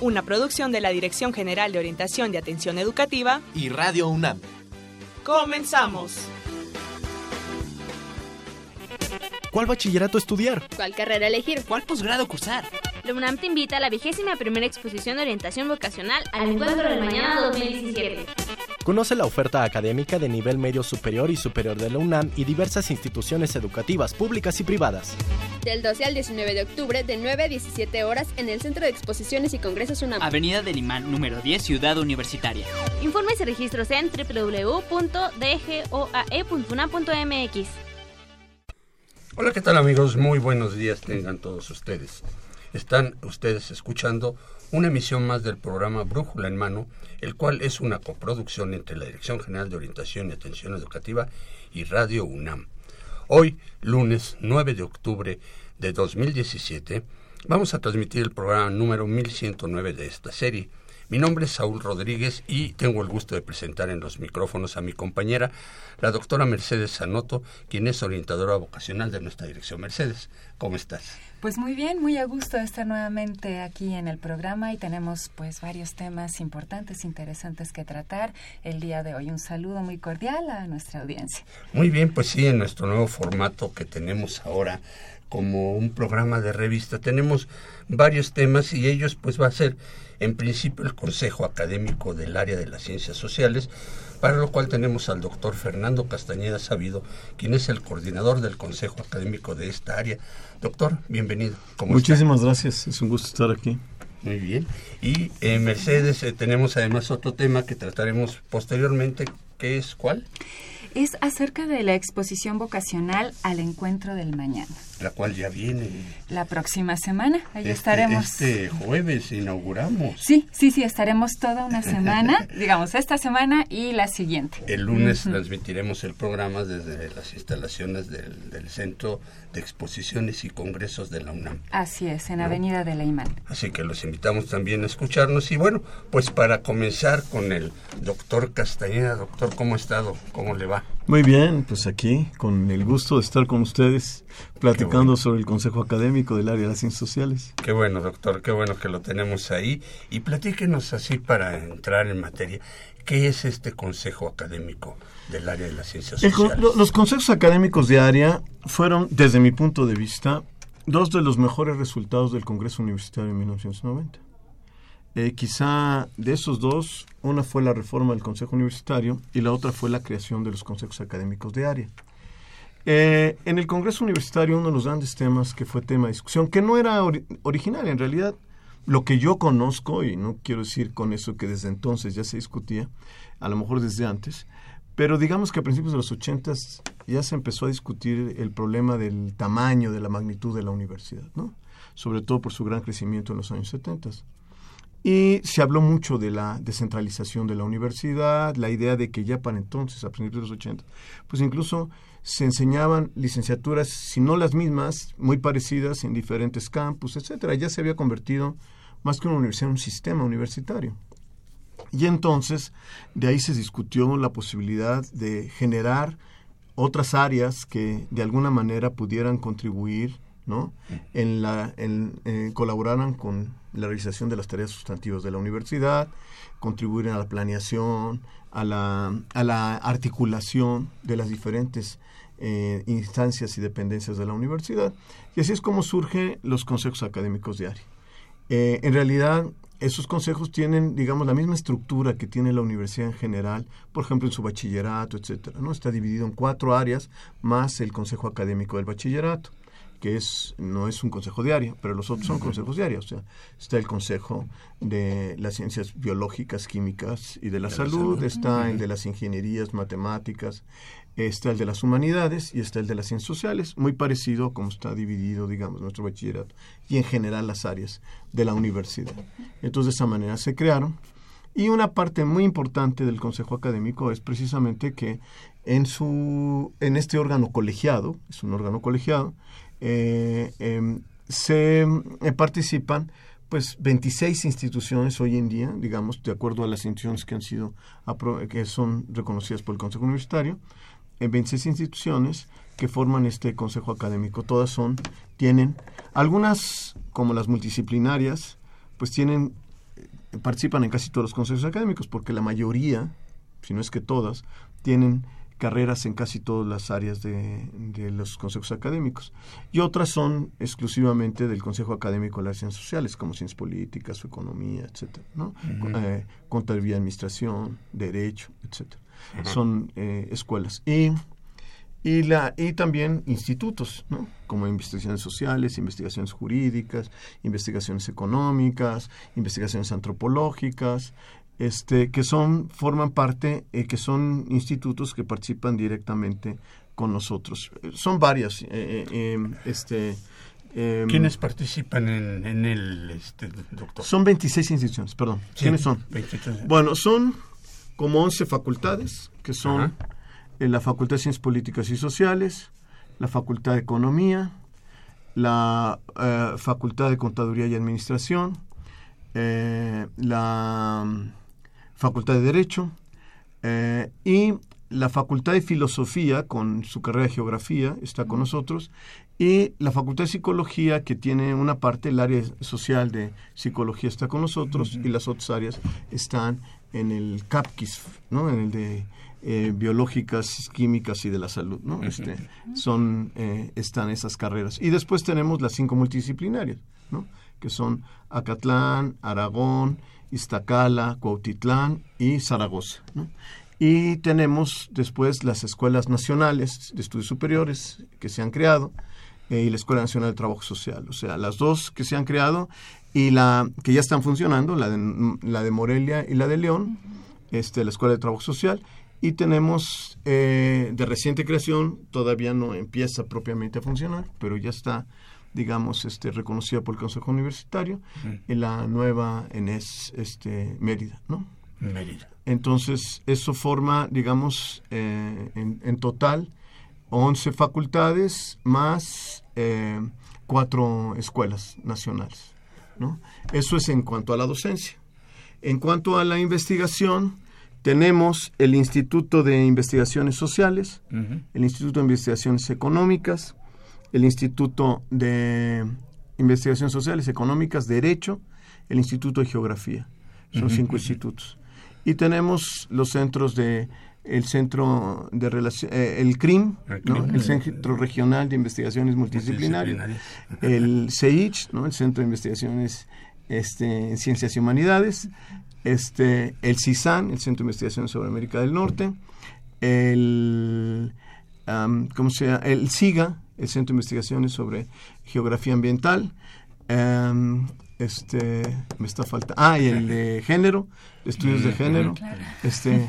Una producción de la Dirección General de Orientación de Atención Educativa y Radio UNAM. Comenzamos. ¿Cuál bachillerato estudiar? ¿Cuál carrera elegir? ¿Cuál posgrado cursar? La UNAM te invita a la vigésima primera exposición de orientación vocacional al Encuentro del Mañana 2017. Conoce la oferta académica de nivel medio superior y superior de la UNAM y diversas instituciones educativas públicas y privadas. Del 12 al 19 de octubre, de 9 a 17 horas, en el Centro de Exposiciones y Congresos UNAM. Avenida del Imán, número 10, Ciudad Universitaria. Informes y registros en www.dgoae.unam.mx. Hola, ¿qué tal amigos? Muy buenos días tengan todos ustedes. Están ustedes escuchando una emisión más del programa Brújula en Mano, el cual es una coproducción entre la Dirección General de Orientación y Atención Educativa y Radio UNAM. Hoy, lunes 9 de octubre de 2017, vamos a transmitir el programa número 1109 de esta serie. Mi nombre es Saúl Rodríguez y tengo el gusto de presentar en los micrófonos a mi compañera, la doctora Mercedes Sanoto, quien es orientadora vocacional de nuestra dirección. Mercedes, ¿cómo estás? Pues muy bien, muy a gusto de estar nuevamente aquí en el programa y tenemos pues varios temas importantes, interesantes que tratar el día de hoy. Un saludo muy cordial a nuestra audiencia. Muy bien, pues sí, en nuestro nuevo formato que tenemos ahora como un programa de revista tenemos varios temas y ellos pues va a ser en principio el Consejo Académico del Área de las Ciencias Sociales, para lo cual tenemos al doctor Fernando Castañeda Sabido, quien es el coordinador del Consejo Académico de esta área. Doctor, bienvenido. Muchísimas gracias, es un gusto estar aquí. Muy bien. Y eh, Mercedes eh, tenemos además otro tema que trataremos posteriormente, que es cuál? Es acerca de la exposición vocacional al encuentro del mañana la cual ya viene. La próxima semana, ahí este, estaremos. Este jueves inauguramos. Sí, sí, sí, estaremos toda una semana, digamos, esta semana y la siguiente. El lunes transmitiremos el programa desde las instalaciones del, Centro de Exposiciones y Congresos de la UNAM. Así es, en Avenida de la Imán. Así que los invitamos también a escucharnos. Y bueno, pues para comenzar con el doctor Castañeda. Doctor, ¿cómo ha estado? ¿Cómo le va? Muy bien, pues aquí, con el gusto de estar con ustedes platicando sobre el Consejo Académico del Área de las Ciencias Sociales. Qué bueno, doctor, qué bueno que lo tenemos ahí. Y platíquenos así para entrar en materia. ¿Qué es este Consejo Académico del Área de las Ciencias Sociales? los consejos académicos de área fueron, desde mi punto de vista, dos de los mejores resultados del Congreso Universitario en 1990. Eh, quizá de esos dos, una fue la reforma del Consejo Universitario y la otra fue la creación de los consejos académicos de área. Eh, en el Congreso Universitario, uno de los grandes temas que fue tema de discusión, que no era original, en realidad, lo que yo conozco, y no quiero decir con eso que desde entonces ya se discutía, a lo mejor desde antes, pero digamos que a principios de los ochentas ya se empezó a discutir el problema del tamaño, de la magnitud de la universidad, ¿no? Sobre todo por su gran crecimiento en los años setentas. Y se habló mucho de la descentralización de la universidad, la idea de que ya para entonces, a principios de los 80, pues incluso se enseñaban licenciaturas, si no las mismas, muy parecidas en diferentes campus, etcétera. Ya se había convertido más que una universidad en un sistema universitario. Y entonces de ahí se discutió la posibilidad de generar otras áreas que de alguna manera pudieran contribuir, ¿no? En la, eh, con la realización de las tareas sustantivas de la universidad, contribuir a la planeación, a la, a la articulación de las diferentes eh, instancias y dependencias de la universidad. Y así es como surgen los consejos académicos de área. Eh, en realidad, esos consejos tienen, digamos, la misma estructura que tiene la universidad en general, por ejemplo, en su bachillerato, etcétera. ¿no? Está dividido en cuatro áreas más el consejo académico del bachillerato que es no es un consejo diario, pero los otros son consejos diarios. O sea, está el consejo de las ciencias biológicas, químicas y de la, salud, está el de las ingenierías, matemáticas, está el de las humanidades y está el de las ciencias sociales, muy parecido como está dividido, digamos, nuestro bachillerato y en general las áreas de la universidad. Entonces, de esa manera se crearon. Y una parte muy importante del Consejo Académico es precisamente que en, su, en este órgano colegiado, es un órgano colegiado, eh, em, se eh, participan pues 26 instituciones hoy en día, digamos, de acuerdo a las instituciones que han sido que son reconocidas por el Consejo Universitario, en 26 instituciones que forman este consejo académico. Todas son, tienen, algunas como las multidisciplinarias, pues tienen, eh, participan en casi todos los consejos académicos, porque la mayoría, si no es que todas, tienen carreras en casi todas las áreas de, los consejos académicos. Y otras son exclusivamente del Consejo Académico de las Ciencias Sociales, como ciencias políticas economía, etcétera, ¿no? Eh, contabilidad, administración, derecho, etcétera. Son eh, escuelas. Y y, la, y también institutos, ¿no? como investigaciones sociales, investigaciones jurídicas, investigaciones económicas, investigaciones antropológicas, este, que son, forman parte, eh, que son institutos que participan directamente con nosotros. Son varias. Eh, eh, em, este, em, ¿Quiénes participan en, el este, doctor? Son 26 instituciones, perdón. ¿Quiénes son? Bueno, son como 11 facultades, que son la Facultad de Ciencias Políticas y Sociales, la Facultad de Economía, la Facultad de Contaduría y Administración, la Facultad de Derecho eh, y la Facultad de Filosofía con su carrera de Geografía está con nosotros y la Facultad de Psicología que tiene una parte, el área social de Psicología está con nosotros y las otras áreas están en el CAPQUIS, ¿no? en el de eh, biológicas, químicas y de la salud, ¿no? Este, son, eh, están esas carreras. Y después tenemos las cinco multidisciplinarias, ¿no? Que son Acatlán, Aragón, Iztacala, Cuautitlán y Zaragoza. Y tenemos después las escuelas nacionales de estudios superiores que se han creado eh, y la Escuela Nacional de Trabajo Social. O sea, las dos que se han creado y la que ya están funcionando, la de, la de Morelia y la de León, este, la Escuela de Trabajo Social. Y tenemos eh, de reciente creación, todavía no empieza propiamente a funcionar, pero ya está digamos, este, reconocida por el Consejo Universitario, en la nueva ENES este, Mérida, ¿no? Mérida. Entonces, eso forma, digamos, eh, en, total 11 facultades más eh, cuatro escuelas nacionales, ¿no? Eso es en cuanto a la docencia. En cuanto a la investigación, tenemos el Instituto de Investigaciones Sociales, el Instituto de Investigaciones Económicas, el Instituto de Investigaciones Sociales, Económicas, Derecho, el Instituto de Geografía. Son cinco institutos. Y tenemos los centros de el centro de relación, eh, el CRIM, el, Centro Regional de Investigaciones Multidisciplinarias, el CEICH, ¿no? el Centro de Investigaciones este, en Ciencias y Humanidades, este, el CISAN, el Centro de Investigaciones sobre América del Norte, el, ¿cómo se llama? el SIGA, el Centro de Investigaciones sobre Geografía Ambiental. Em, este me está faltando ah y el de género estudios de género. este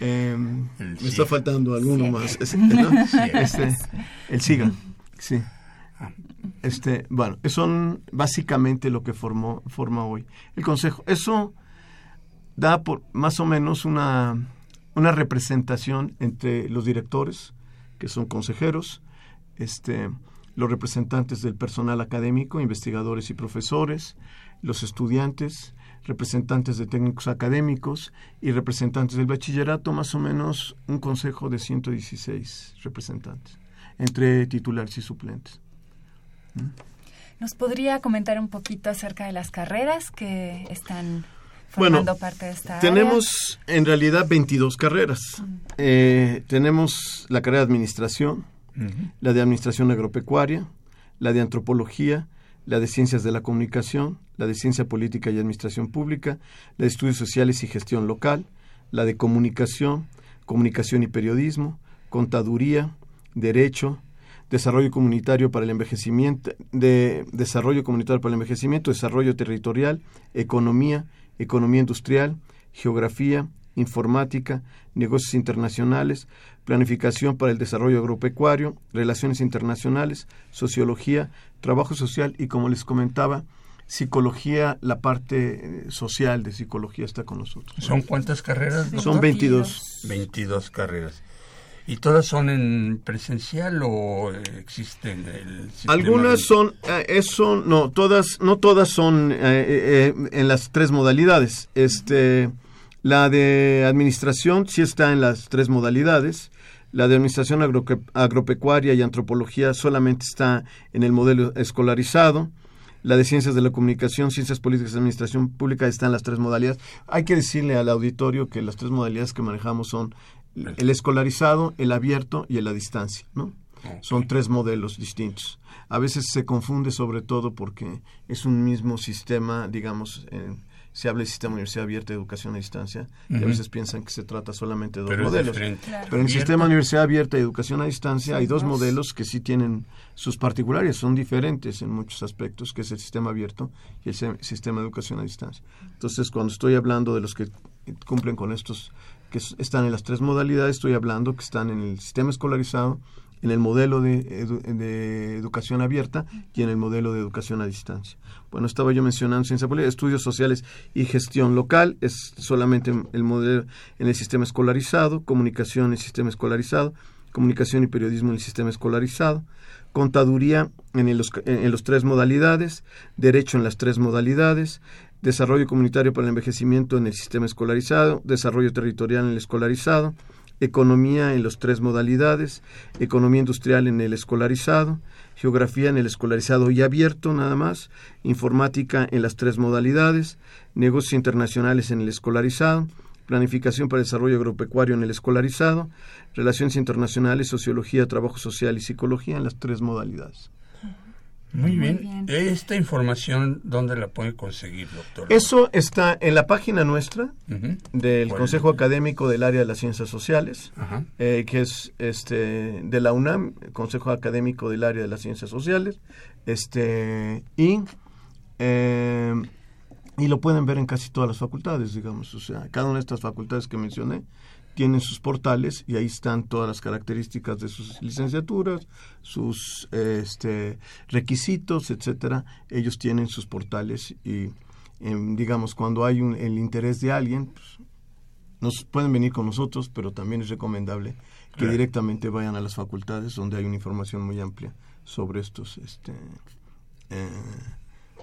em, me está faltando alguno más. Este, el SIGA sí. Este bueno son básicamente lo que formó forma hoy el consejo. Eso da por más o menos una una representación entre los directores que son consejeros este, los representantes del personal académico, investigadores y profesores, los estudiantes, representantes de técnicos académicos y representantes del bachillerato, más o menos un consejo de 116 representantes, entre titulares y suplentes. ¿Mm? ¿Nos podría comentar un poquito acerca de las carreras que están formando parte de esta tenemos en realidad 22 carreras. Mm. Eh, tenemos la carrera de administración, la de Administración Agropecuaria, la de Antropología, la de Ciencias de la Comunicación, la de Ciencia Política y Administración Pública, la de Estudios Sociales y Gestión Local, la de Comunicación, Comunicación y Periodismo, Contaduría, Derecho, Desarrollo Comunitario para el Envejecimiento, de Desarrollo Comunitario para el Envejecimiento, Desarrollo Territorial, Economía, Economía Industrial, Geografía, Informática, Negocios Internacionales, planificación para el desarrollo agropecuario, relaciones internacionales, sociología, trabajo social y, como les comentaba, psicología, la parte eh, social de psicología está con nosotros. ¿Son cuántas carreras? Son 22. 22 carreras. ¿Y todas son en presencial o existen el Algunas son eh, eso no todas no todas son eh, eh, en las tres modalidades. Este la de administración sí está en las tres modalidades. La de administración agropecuaria y antropología solamente está en el modelo escolarizado. La de ciencias de la comunicación, ciencias políticas y administración pública está en las tres modalidades. Hay que decirle al auditorio que las tres modalidades que manejamos son el escolarizado, el abierto y el a distancia, ¿no? Son tres modelos distintos. A veces se confunde sobre todo porque es un mismo sistema, digamos, se habla de sistema universidad abierta, educación a distancia, y a veces piensan que se trata solamente de dos modelos. Pero en el sistema universidad abierta y educación a distancia hay dos modelos que sí tienen sus particulares, son diferentes en muchos aspectos, que es el sistema abierto y el sistema de educación a distancia. Entonces, cuando estoy hablando de los que cumplen con estos que están en las tres modalidades, estoy hablando que están en el sistema escolarizado, en el modelo de, educación abierta y en el modelo de educación a distancia. Bueno, estaba yo mencionando ciencia política, estudios sociales y gestión local, es solamente el modelo en el sistema escolarizado, comunicación en el sistema escolarizado, comunicación y periodismo en el sistema escolarizado, contaduría en los, en los tres modalidades, derecho en las tres modalidades, desarrollo comunitario para el envejecimiento en el sistema escolarizado, desarrollo territorial en el escolarizado, economía en las tres modalidades, economía industrial en el escolarizado, geografía en el escolarizado y abierto nada más, informática en las tres modalidades, negocios internacionales en el escolarizado, planificación para desarrollo agropecuario en el escolarizado, relaciones internacionales, sociología, trabajo social y psicología en las tres modalidades. Muy, bien. ¿Esta información dónde la puede conseguir, doctor? Eso está en la página nuestra del Consejo Académico del Área de las Ciencias Sociales, eh, que es este de la UNAM, Consejo Académico del Área de las Ciencias Sociales, este y eh, y lo pueden ver en casi todas las facultades, digamos, o sea, cada una de estas facultades que mencioné tienen sus portales y ahí están todas las características de sus licenciaturas, sus este, requisitos, etcétera. Ellos tienen sus portales y, em, digamos, cuando hay un, el interés de alguien, pues, nos pueden venir con nosotros, pero también es recomendable que directamente vayan a las facultades donde hay una información muy amplia sobre estos este, eh,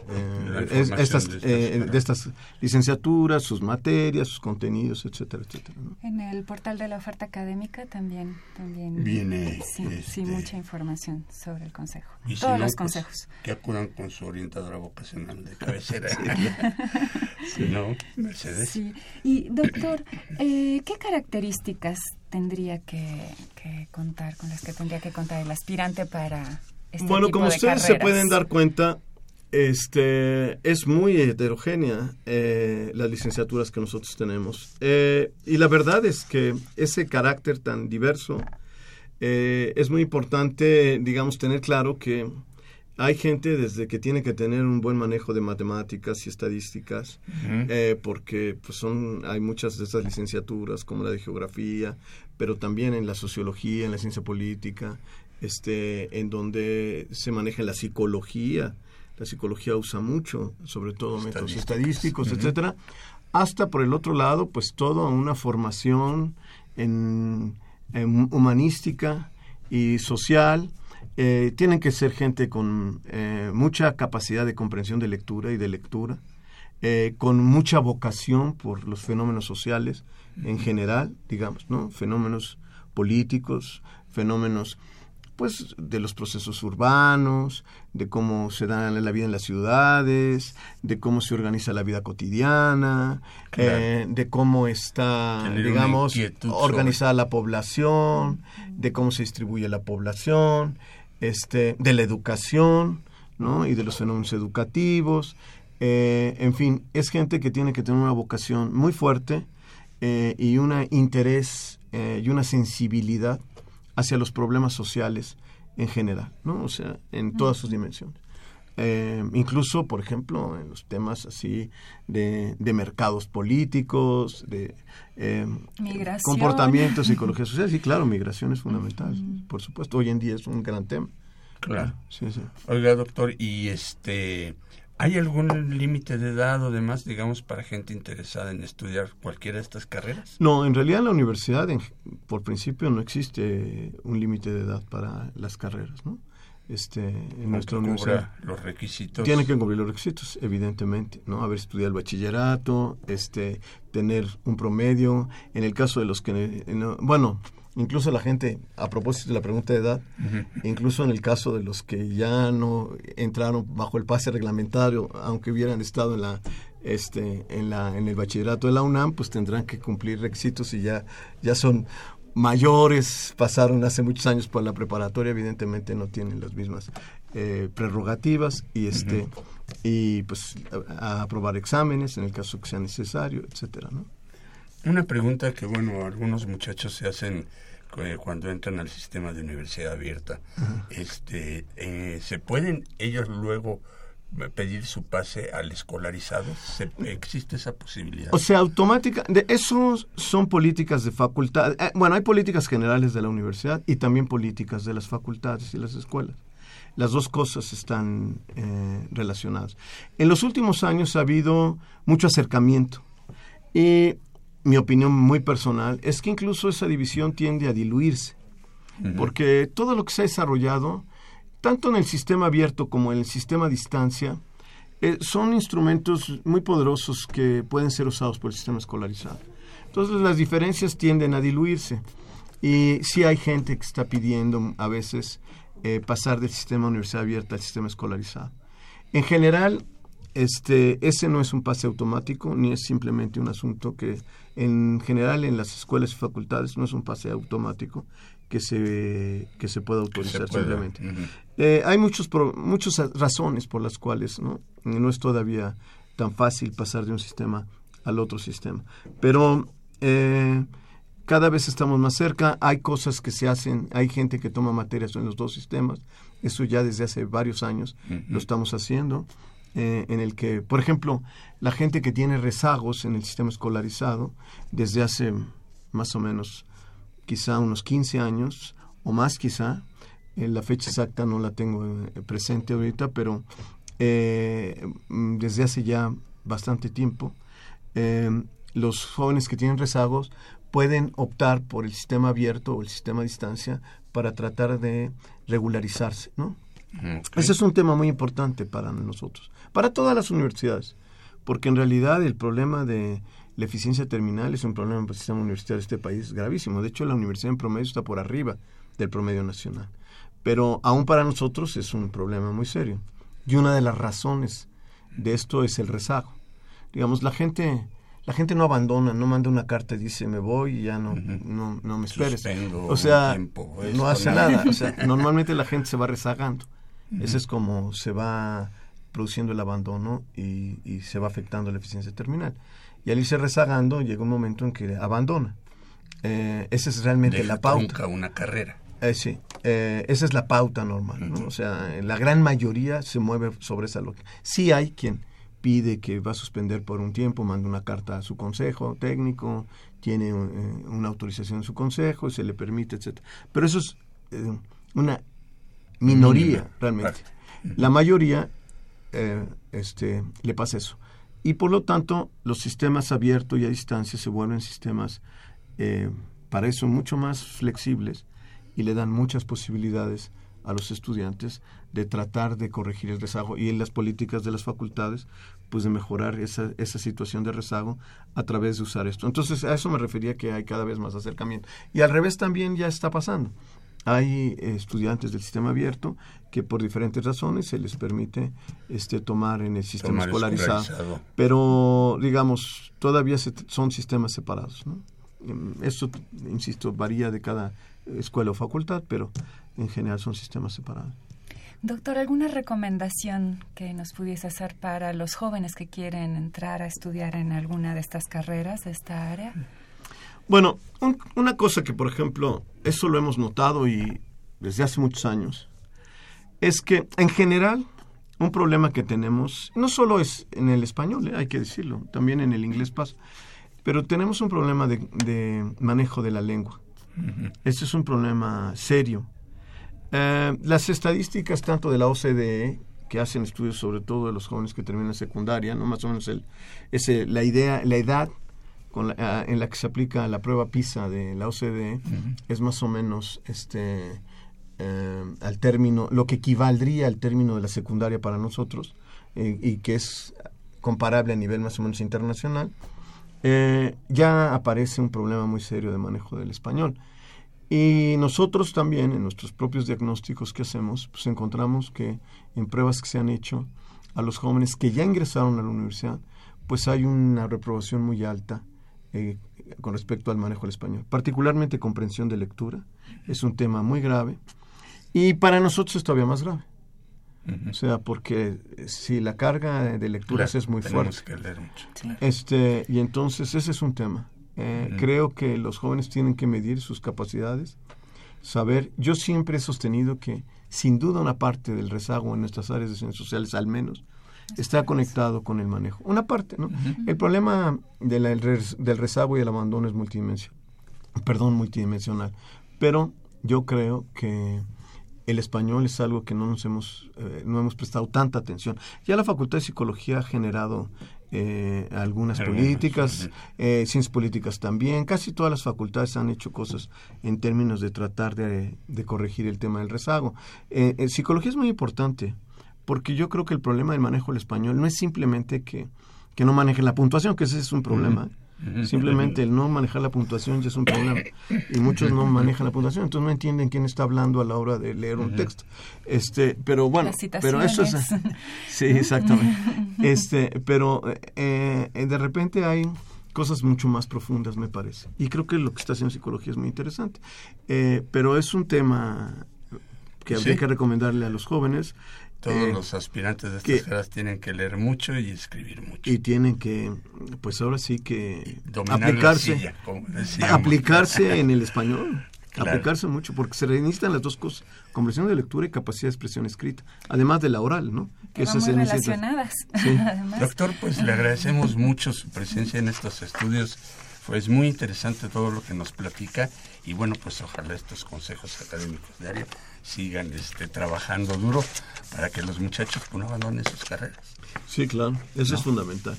eh, estas, eh, de estas licenciaturas, sus materias, sus contenidos, etcétera, etcétera. En el portal de la oferta académica también, también viene sí, este, mucha información sobre el consejo. Todos los pues, consejos. que acudan con su orientadora vocacional de cabecera. sí. ¿No? Mercedes. Sí. Y doctor, eh, ¿qué características tendría que, contar, con las que tendría que contar el aspirante para este bueno, como ustedes se pueden dar cuenta, este, es muy heterogénea eh, las licenciaturas que nosotros tenemos. Eh, y la verdad es que ese carácter tan diverso eh, es muy importante, digamos, tener claro que hay gente desde que tiene que tener un buen manejo de matemáticas y estadísticas, porque pues son, hay muchas de estas licenciaturas, como la de geografía, pero también en la sociología, en la ciencia política, este, en donde se maneja la psicología, la psicología usa mucho, sobre todo métodos estadísticos, etcétera, hasta por el otro lado, pues toda una formación en, humanística y social. Eh, tienen que ser gente con eh, mucha capacidad de comprensión de lectura y de lectura, eh, con mucha vocación por los fenómenos sociales en general, digamos, ¿no? Fenómenos políticos, fenómenos pues de los procesos urbanos, de cómo se da la vida en las ciudades, de cómo se organiza la vida cotidiana, eh, de cómo está, digamos, organizada la población, de cómo se distribuye la población, este, de la educación, ¿no? Y de los fenómenos educativos. Eh, en fin, es gente que tiene que tener una vocación muy fuerte eh, y un interés y una sensibilidad hacia los problemas sociales en general, ¿no? O sea, en todas sus dimensiones. Eh, incluso, por ejemplo, en los temas así de, mercados políticos, de eh, comportamiento, psicología social. Sí, claro, migración es fundamental, por supuesto. Hoy en día es un gran tema. Claro. Sí, sí. Oiga, doctor, y este ¿Hay algún límite de edad o demás, digamos, para gente interesada en estudiar cualquiera de estas carreras? No, en realidad en la universidad, por principio, no existe un límite de edad para las carreras, ¿no? Este, en nuestra universidad. los requisitos. Tiene que cumplir los requisitos, evidentemente, ¿no? Haber estudiado el bachillerato, este, tener un promedio. En el caso de los que, bueno, incluso la gente, a propósito de la pregunta de edad, incluso en el caso de los que ya no entraron bajo el pase reglamentario, aunque hubieran estado en la este en la en el bachillerato de la UNAM, pues tendrán que cumplir requisitos y ya ya son mayores, pasaron hace muchos años por la preparatoria, evidentemente no tienen las mismas eh, prerrogativas y este y pues a, aprobar exámenes en el caso que sea necesario, etcétera, ¿no? Una pregunta que, bueno, algunos muchachos se hacen eh, cuando entran al sistema de universidad abierta. este eh, ¿Se pueden ellos luego pedir su pase al escolarizado? ¿Se, ¿Existe esa posibilidad? O sea, automática, de eso son políticas de facultad. Eh, bueno, hay políticas generales de la universidad y también políticas de las facultades y las escuelas. Las dos cosas están relacionadas. En los últimos años ha habido mucho acercamiento y mi opinión muy personal, es que incluso esa división tiende a diluirse, porque todo lo que se ha desarrollado, tanto en el sistema abierto como en el sistema a distancia, eh, son instrumentos muy poderosos que pueden ser usados por el sistema escolarizado. Entonces las diferencias tienden a diluirse y sí hay gente que está pidiendo a veces eh, pasar del sistema universidad abierta al sistema escolarizado. En general, este, ese no es un pase automático ni es simplemente un asunto que en general en las escuelas y facultades no es un pase automático que se que se pueda autorizar simplemente. Eh, hay muchos muchas razones por las cuales no no es todavía tan fácil pasar de un sistema al otro sistema, pero eh, cada vez estamos más cerca, hay cosas que se hacen, hay gente que toma materias en los dos sistemas, eso ya desde hace varios años lo estamos haciendo. Eh, en el que, por ejemplo, la gente que tiene rezagos en el sistema escolarizado desde hace más o menos quizá unos 15 años o más quizá, eh, la fecha exacta no la tengo eh, presente ahorita, pero desde hace ya bastante tiempo, los jóvenes que tienen rezagos pueden optar por el sistema abierto o el sistema a distancia para tratar de regularizarse, ¿no? Ese es un tema muy importante para nosotros, para todas las universidades, porque en realidad el problema de la eficiencia terminal es un problema para el sistema universitario de este país gravísimo. De hecho, la universidad en promedio está por arriba del promedio nacional. Pero aún para nosotros es un problema muy serio. Y una de las razones de esto es el rezago. Digamos, la gente la gente no abandona, no manda una carta y dice me voy y ya no, no, no me esperes. o sea, no hace nada. O sea, normalmente la gente se va rezagando. Ese es como se va produciendo el abandono y, se va afectando la eficiencia terminal. Y al irse rezagando, llega un momento en que abandona. Eh, esa es realmente la pauta. Nunca una carrera. Eh, sí, eh, esa es la pauta normal. O sea, la gran mayoría se mueve sobre esa lógica. Sí hay quien pide que va a suspender por un tiempo, manda una carta a su consejo técnico, tiene una autorización de su consejo, se le permite, etcétera. Pero eso es una minoría realmente. La mayoría eh, este, le pasa eso. Y por lo tanto, los sistemas abiertos y a distancia se vuelven sistemas, eh, para eso, mucho más flexibles y le dan muchas posibilidades a los estudiantes de tratar de corregir el rezago y en las políticas de las facultades, pues de mejorar esa, esa situación de rezago a través de usar esto. Entonces, a eso me refería que hay cada vez más acercamiento. Y al revés también ya está pasando hay estudiantes del sistema abierto que por diferentes razones se les permite este tomar en el sistema escolarizado, pero digamos todavía son sistemas separados ¿no? Mm, eso insisto varía de cada escuela o facultad pero en general son sistemas separados Doctor, ¿alguna recomendación que nos pudiese hacer para los jóvenes que quieren entrar a estudiar en alguna de estas carreras de esta área? Bueno, una cosa que, por ejemplo, eso lo hemos notado y desde hace muchos años, es que en general un problema que tenemos, no solo es en el español, eh, hay que decirlo, también en el inglés pasa, pero tenemos un problema de, manejo de la lengua. Este es un problema serio. Eh, las estadísticas tanto de la OCDE que hacen estudios sobre todo de los jóvenes que terminan secundaria, no más o menos el, ese, la idea, la edad con la, en la que se aplica la prueba PISA de la OCDE es más o menos este eh, al término, lo que equivaldría al término de la secundaria para nosotros eh, y que es comparable a nivel más o menos internacional, eh, ya aparece un problema muy serio de manejo del español. Y nosotros también, en nuestros propios diagnósticos que hacemos, pues encontramos que en pruebas que se han hecho a los jóvenes que ya ingresaron a la universidad, pues hay una reprobación muy alta eh, con respecto al manejo del español, particularmente comprensión de lectura. Es un tema muy grave y para nosotros es todavía más grave. O sea, porque si la carga de lecturas es muy fuerte. Que leer mucho. Este, y entonces ese es un tema. Eh, Creo que los jóvenes tienen que medir sus capacidades, saber. Yo siempre he sostenido que, sin duda, una parte del rezago en nuestras áreas de ciencias sociales, al menos, está conectado con el manejo. Una parte, ¿no? El problema de la- del rezago y el abandono es multidimensional. Perdón, multidimensional. Pero yo creo que el español es algo que no nos hemos eh, no hemos prestado tanta atención. Ya la Facultad de Psicología ha generado eh, algunas políticas, eh, ciencias políticas también. Casi todas las facultades han hecho cosas en términos de tratar de, de corregir el tema del rezago. Eh, eh, psicología es muy importante porque yo creo que el problema del manejo del español no es simplemente que, que no manejen la puntuación, que ese es un problema. Simplemente el no manejar la puntuación ya es un problema. Y muchos no manejan la puntuación, entonces no entienden quién está hablando a la hora de leer un texto. Este, pero bueno, pero eso es. Sí, exactamente. Este, pero eh, eh, de repente hay cosas mucho más profundas, me parece. Y creo que lo que está haciendo psicología es muy interesante. Eh, pero es un tema que habría Sí. que recomendarle a los jóvenes. Todos eh, los aspirantes de estas que- carreras tienen que leer mucho y escribir mucho. y tienen que, pues ahora sí que Dominar la aplicarse, silla, aplicarse en el español. Claro. Aplicarse mucho, porque se necesitan las dos cosas, comprensión de lectura y capacidad de expresión escrita, además de la oral, ¿no? Que eso muy se necesita. relacionadas. Sí. Además. Doctor, pues le agradecemos mucho su presencia en estos estudios. Pues muy interesante todo lo que nos platica y bueno, pues ojalá estos consejos académicos de área sigan este, trabajando duro para que los muchachos pues, no abandonen sus carreras. Sí, claro, eso es fundamental.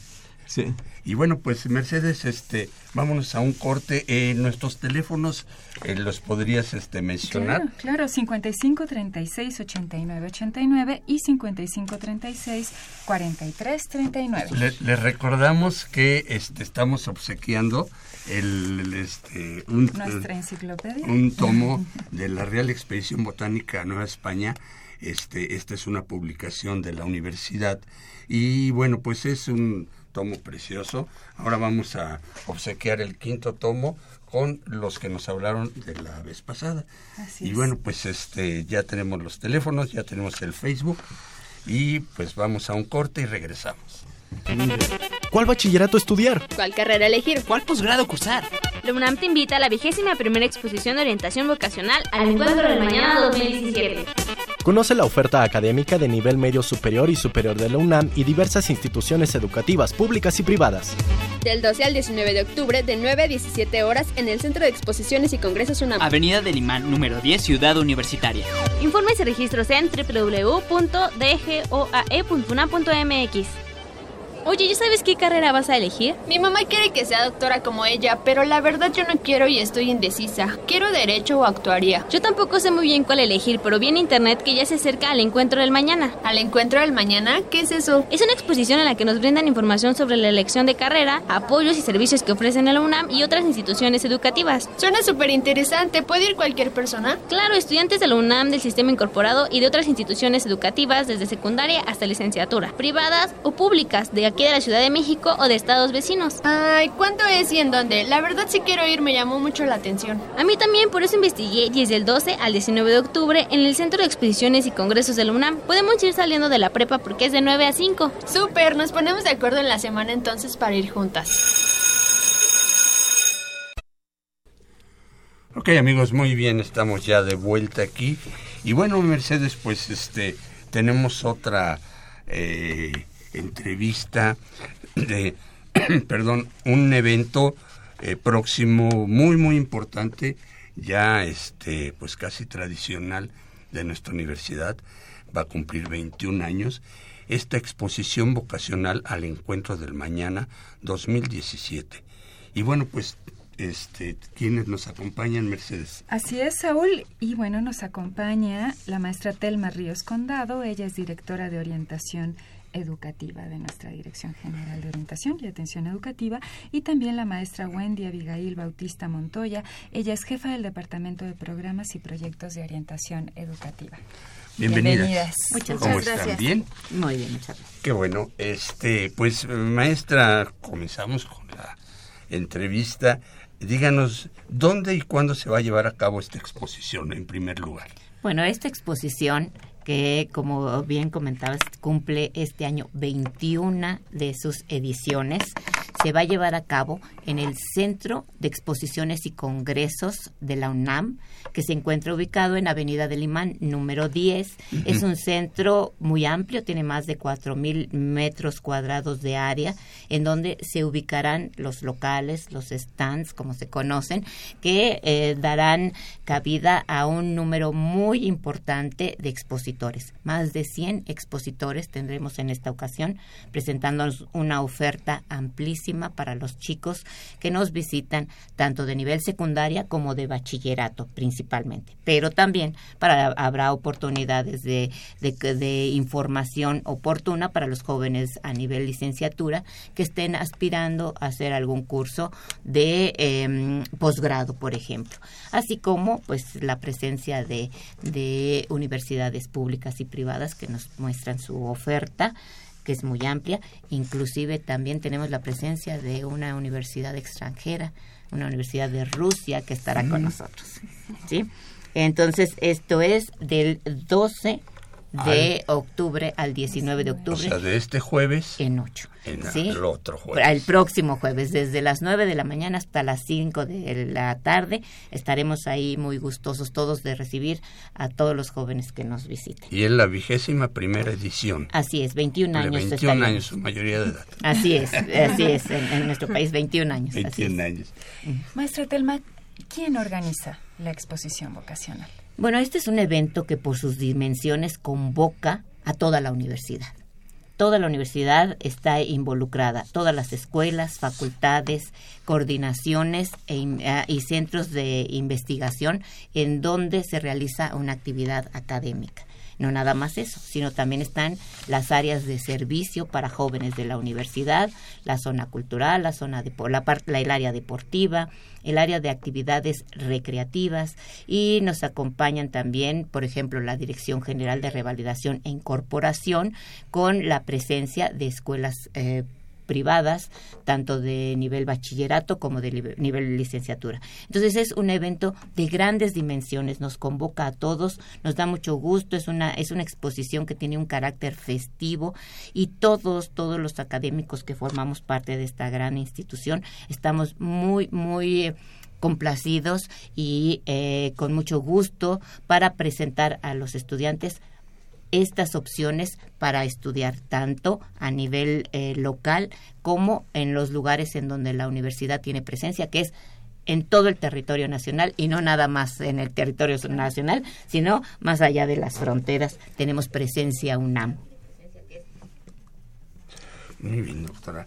Sí. Y bueno, pues Mercedes, este, vámonos a un corte. Eh, nuestros teléfonos eh, los podrías este, mencionar. Claro, claro, 55 36 89 89 y 55 36 43 39. Le, les recordamos que este, estamos obsequiando el, este, un, Nuestra enciclopedia. un tomo de la Real Expedición Botánica a Nueva España. Este, esta es una publicación de la universidad y bueno, pues es un tomo precioso. Ahora vamos a obsequiar el quinto tomo con los que nos hablaron de la vez pasada. Así y es. bueno, pues este ya tenemos los teléfonos, ya tenemos el Facebook y pues vamos a un corte y regresamos. ¿Cuál bachillerato estudiar? ¿Cuál carrera elegir? ¿Cuál posgrado cursar? La UNAM te invita a la vigésima primera exposición de orientación vocacional al Encuentro del Mañana 2017. Conoce la oferta académica de nivel medio superior y superior de la UNAM y diversas instituciones educativas públicas y privadas. Del 12 al 19 de octubre, de 9 a 17 horas, en el Centro de Exposiciones y Congresos UNAM. Avenida del Imán, número 10, Ciudad Universitaria. Informes y registros en www.dgoae.unam.mx. Oye, ¿ya sabes qué carrera vas a elegir? Mi mamá quiere que sea doctora como ella, pero la verdad yo no quiero y estoy indecisa. Quiero derecho o actuaría. Yo tampoco sé muy bien cuál elegir, pero vi en internet que ya se acerca al encuentro del mañana. ¿Al encuentro del mañana? ¿Qué es eso? Es una exposición en la que nos brindan información sobre la elección de carrera, apoyos y servicios que ofrecen la UNAM y otras instituciones educativas. Suena súper interesante. ¿Puede ir cualquier persona? Claro, estudiantes de la UNAM, del sistema incorporado y de otras instituciones educativas desde secundaria hasta licenciatura, privadas o públicas de aquí de la Ciudad de México o de estados vecinos. Ay, ¿cuánto es y en dónde? La verdad sí quiero ir, me llamó mucho la atención. A mí también, por eso investigué y es del 12 al 19 de octubre en el Centro de Exposiciones y Congresos de la UNAM. Podemos ir saliendo de la prepa porque es de 9 a 5. Súper, nos ponemos de acuerdo en la semana entonces para ir juntas. Ok amigos, muy bien, estamos ya de vuelta aquí. Y bueno, Mercedes, pues este tenemos otra eh, entrevista de, perdón, un evento eh, próximo muy muy importante, ya este pues casi tradicional de nuestra universidad. va a cumplir 21 años, esta exposición vocacional al encuentro del mañana 2017. Y bueno, pues este, quienes nos acompañan, Mercedes. Así es, Saúl. Y bueno, nos acompaña la maestra Telma Ríos Condado. Ella es directora de orientación educativa de nuestra Dirección General de Orientación y Atención Educativa y también la maestra Wendy Abigail Bautista Montoya. Ella es jefa del Departamento de Programas y Proyectos de Orientación Educativa. Bienvenidas. Muchas, ¿Cómo gracias. están? ¿Bien? Muy bien, muchas gracias. Qué bueno. Este, pues, maestra, comenzamos con la entrevista. Díganos, ¿dónde y cuándo se va a llevar a cabo esta exposición, en primer lugar? Bueno, esta exposición que, como bien comentabas, cumple este año 21 de sus ediciones, se va a llevar a cabo en el Centro de Exposiciones y Congresos de la UNAM, que se encuentra ubicado en Avenida del Imán, número 10. Ujú. Es un centro muy amplio, tiene más de 4.000 metros cuadrados de área, en donde se ubicarán los locales, los stands, como se conocen, que eh, darán cabida a un número muy importante de Más de 100 expositores tendremos en esta ocasión, presentándonos una oferta amplísima para los chicos que nos visitan, tanto de nivel secundaria como de bachillerato principalmente. Pero también para, habrá oportunidades de, información oportuna para los jóvenes a nivel licenciatura que estén aspirando a hacer algún curso de eh, posgrado, por ejemplo. Así como pues la presencia de, de universidades públicas y privadas que nos muestran su oferta que es muy amplia, inclusive también tenemos la presencia de una universidad extranjera, una universidad de Rusia que estará con nosotros. ¿sí? Entonces, esto es del 12 de octubre al 19 de O octubre. sea, de este jueves. En ocho. En ¿sí? el otro jueves. El próximo jueves, desde las 9 de la mañana hasta las 5 de la tarde, estaremos ahí muy gustosos todos de recibir a todos los jóvenes que nos visiten. Y es la vigésima primera edición. Así es, 21 De años. 21 estaremos. años, su mayoría de edad. Así es, así es, en, en nuestro país 21 años. así 21 es. años. Maestra Telma, ¿quién organiza la exposición vocacional? Bueno, este es un evento que por sus dimensiones convoca a toda la universidad. Toda la universidad está involucrada, todas las escuelas, facultades, coordinaciones e ah, y centros de investigación en donde se realiza una actividad académica. No nada más eso, sino también están las áreas de servicio para jóvenes de la universidad, la zona cultural, la zona de la, la- el área deportiva, el área de actividades recreativas. Y nos acompañan también, por ejemplo, la Dirección General de Revalidación e Incorporación con la presencia de escuelas eh, privadas, tanto de nivel bachillerato como de nivel licenciatura. Entonces es un evento de grandes dimensiones, nos convoca a todos, nos da mucho gusto, es una, es una exposición que tiene un carácter festivo y todos, todos los académicos que formamos parte de esta gran institución estamos muy, muy... eh, complacidos y eh, con mucho gusto para presentar a los estudiantes estas opciones para estudiar tanto a nivel eh, local como en los lugares en donde la universidad tiene presencia, que es en todo el territorio nacional y no nada más en el territorio nacional, sino más allá de las fronteras tenemos presencia UNAM. Muy bien, doctora.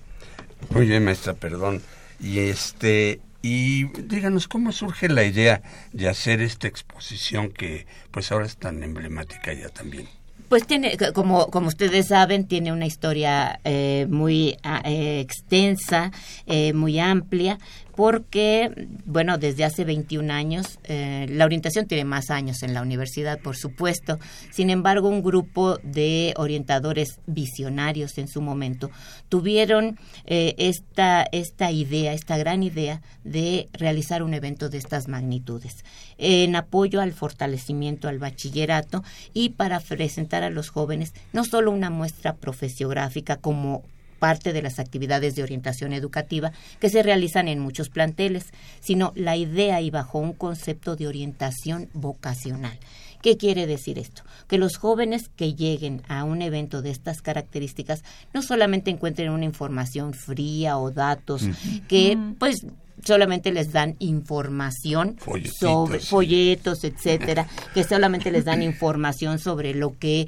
Muy bien, maestra, perdón. Y este y díganos cómo surge la idea de hacer esta exposición que pues ahora es tan emblemática ya también. Pues tiene, como, como ustedes saben, tiene una historia eh, muy ah, eh, extensa, eh, muy amplia, porque, bueno, desde hace 21 años, eh, la orientación tiene más años en la universidad, por supuesto. Sin embargo, un grupo de orientadores visionarios en su momento tuvieron eh, esta, esta idea, esta gran idea de realizar un evento de estas magnitudes, en apoyo al fortalecimiento al bachillerato y para presentar a los jóvenes no solo una muestra profesiográfica como parte de las actividades de orientación educativa que se realizan en muchos planteles, sino la idea y bajo un concepto de orientación vocacional. ¿Qué quiere decir esto? Que los jóvenes que lleguen a un evento de estas características no solamente encuentren una información fría o datos que pues solamente les dan información Folletitos, sobre sí. folletos, etcétera, que solamente les dan información sobre lo que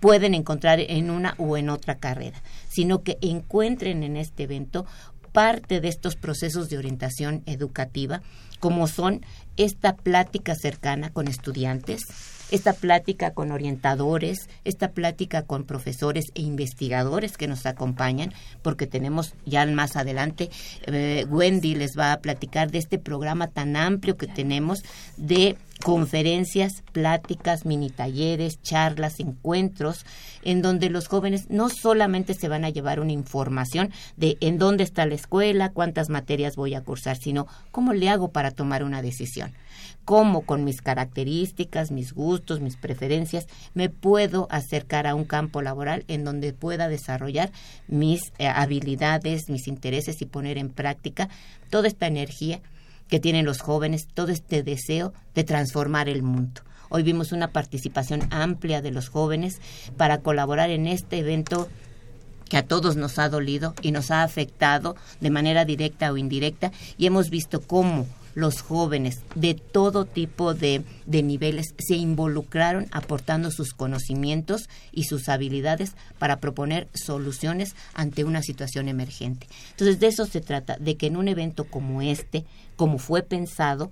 pueden encontrar en una o en otra carrera, sino que encuentren en este evento parte de estos procesos de orientación educativa, como son esta plática cercana con estudiantes, esta plática con orientadores, esta plática con profesores e investigadores que nos acompañan, porque tenemos ya más adelante, eh, Wendy les va a platicar de este programa tan amplio que tenemos de conferencias, pláticas, mini talleres, charlas, encuentros, en donde los jóvenes no solamente se van a llevar una información de en dónde está la escuela, cuántas materias voy a cursar, sino cómo le hago para tomar una decisión cómo con mis características, mis gustos, mis preferencias, me puedo acercar a un campo laboral en donde pueda desarrollar mis eh, habilidades, mis intereses y poner en práctica toda esta energía que tienen los jóvenes, todo este deseo de transformar el mundo. Hoy vimos una participación amplia de los jóvenes para colaborar en este evento que a todos nos ha dolido y nos ha afectado de manera directa o indirecta y hemos visto cómo los jóvenes de todo tipo de, de, niveles se involucraron aportando sus conocimientos y sus habilidades para proponer soluciones ante una situación emergente. Entonces de eso se trata, de que en un evento como este, como fue pensado,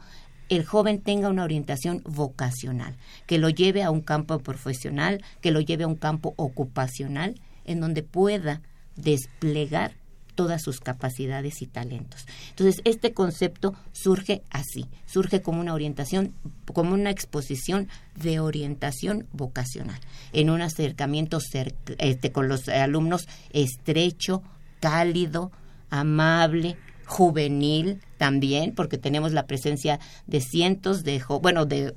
el joven tenga una orientación vocacional, que lo lleve a un campo profesional, que lo lleve a un campo ocupacional, en donde pueda desplegar todas sus capacidades y talentos. Entonces, este concepto surge así, surge como una orientación, como una exposición de orientación vocacional, en un acercamiento este, con los alumnos estrecho, cálido, amable, juvenil también, porque tenemos la presencia de cientos de, bueno, de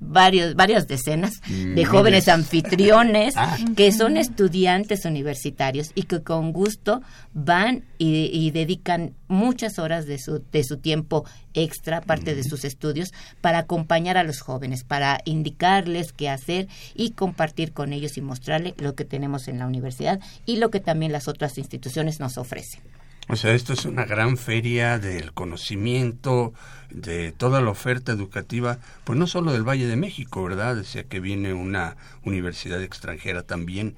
varios, varias decenas de jóvenes anfitriones ah. que son estudiantes universitarios y que con gusto van y, y dedican muchas horas de su, de su tiempo extra, parte de sus estudios, para acompañar a los jóvenes, para indicarles qué hacer y compartir con ellos y mostrarles lo que tenemos en la universidad y lo que también las otras instituciones nos ofrecen. O sea, esto es una gran feria del conocimiento, de toda la oferta educativa, pues no solo del Valle de México, ¿verdad? Decía que viene una universidad extranjera también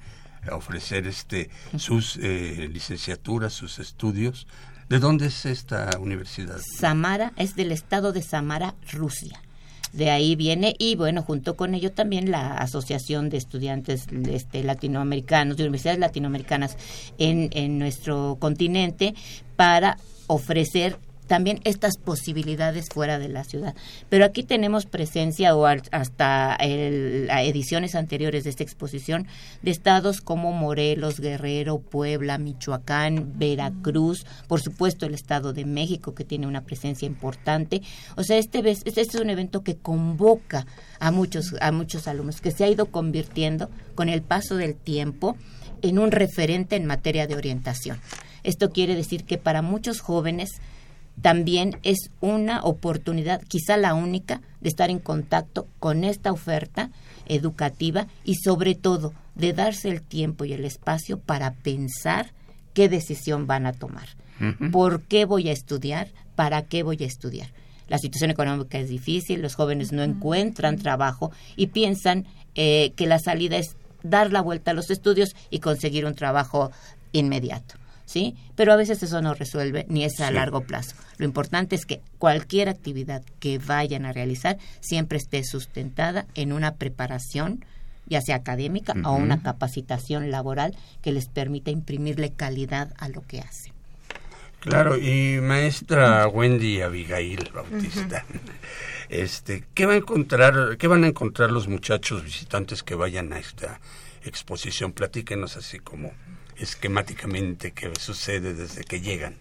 a ofrecer este sus eh, licenciaturas, sus estudios. ¿De dónde es esta universidad? Samara, es del estado de Samara, Rusia de ahí viene y bueno junto con ello también la asociación de estudiantes este, latinoamericanos de universidades latinoamericanas en, en nuestro continente para ofrecer también estas posibilidades fuera de la ciudad. Pero aquí tenemos presencia o hasta el, ediciones anteriores de esta exposición de estados como Morelos, Guerrero, Puebla, Michoacán, Veracruz, por supuesto el Estado de México que tiene una presencia importante. O sea, este, este es un evento que convoca a muchos, a muchos alumnos, que se ha ido convirtiendo con el paso del tiempo en un referente en materia de orientación. Esto quiere decir que para muchos jóvenes también es una oportunidad, quizá la única, de estar en contacto con esta oferta educativa y sobre todo de darse el tiempo y el espacio para pensar qué decisión van a tomar. ¿Por qué voy a estudiar? ¿Para qué voy a estudiar? La situación económica es difícil, los jóvenes no encuentran trabajo y piensan eh, que la salida es dar la vuelta a los estudios y conseguir un trabajo inmediato. ¿Sí? Pero a veces eso no resuelve ni es a sí. largo plazo. Lo importante es que cualquier actividad que vayan a realizar siempre esté sustentada en una preparación ya sea académica uh -huh. o una capacitación laboral que les permita imprimirle calidad a lo que hacen. Claro, y maestra Wendy Abigail Bautista, uh -huh. este, ¿qué va a encontrar, qué van a encontrar los muchachos visitantes que vayan a esta exposición? Platíquenos así como esquemáticamente qué sucede desde que llegan.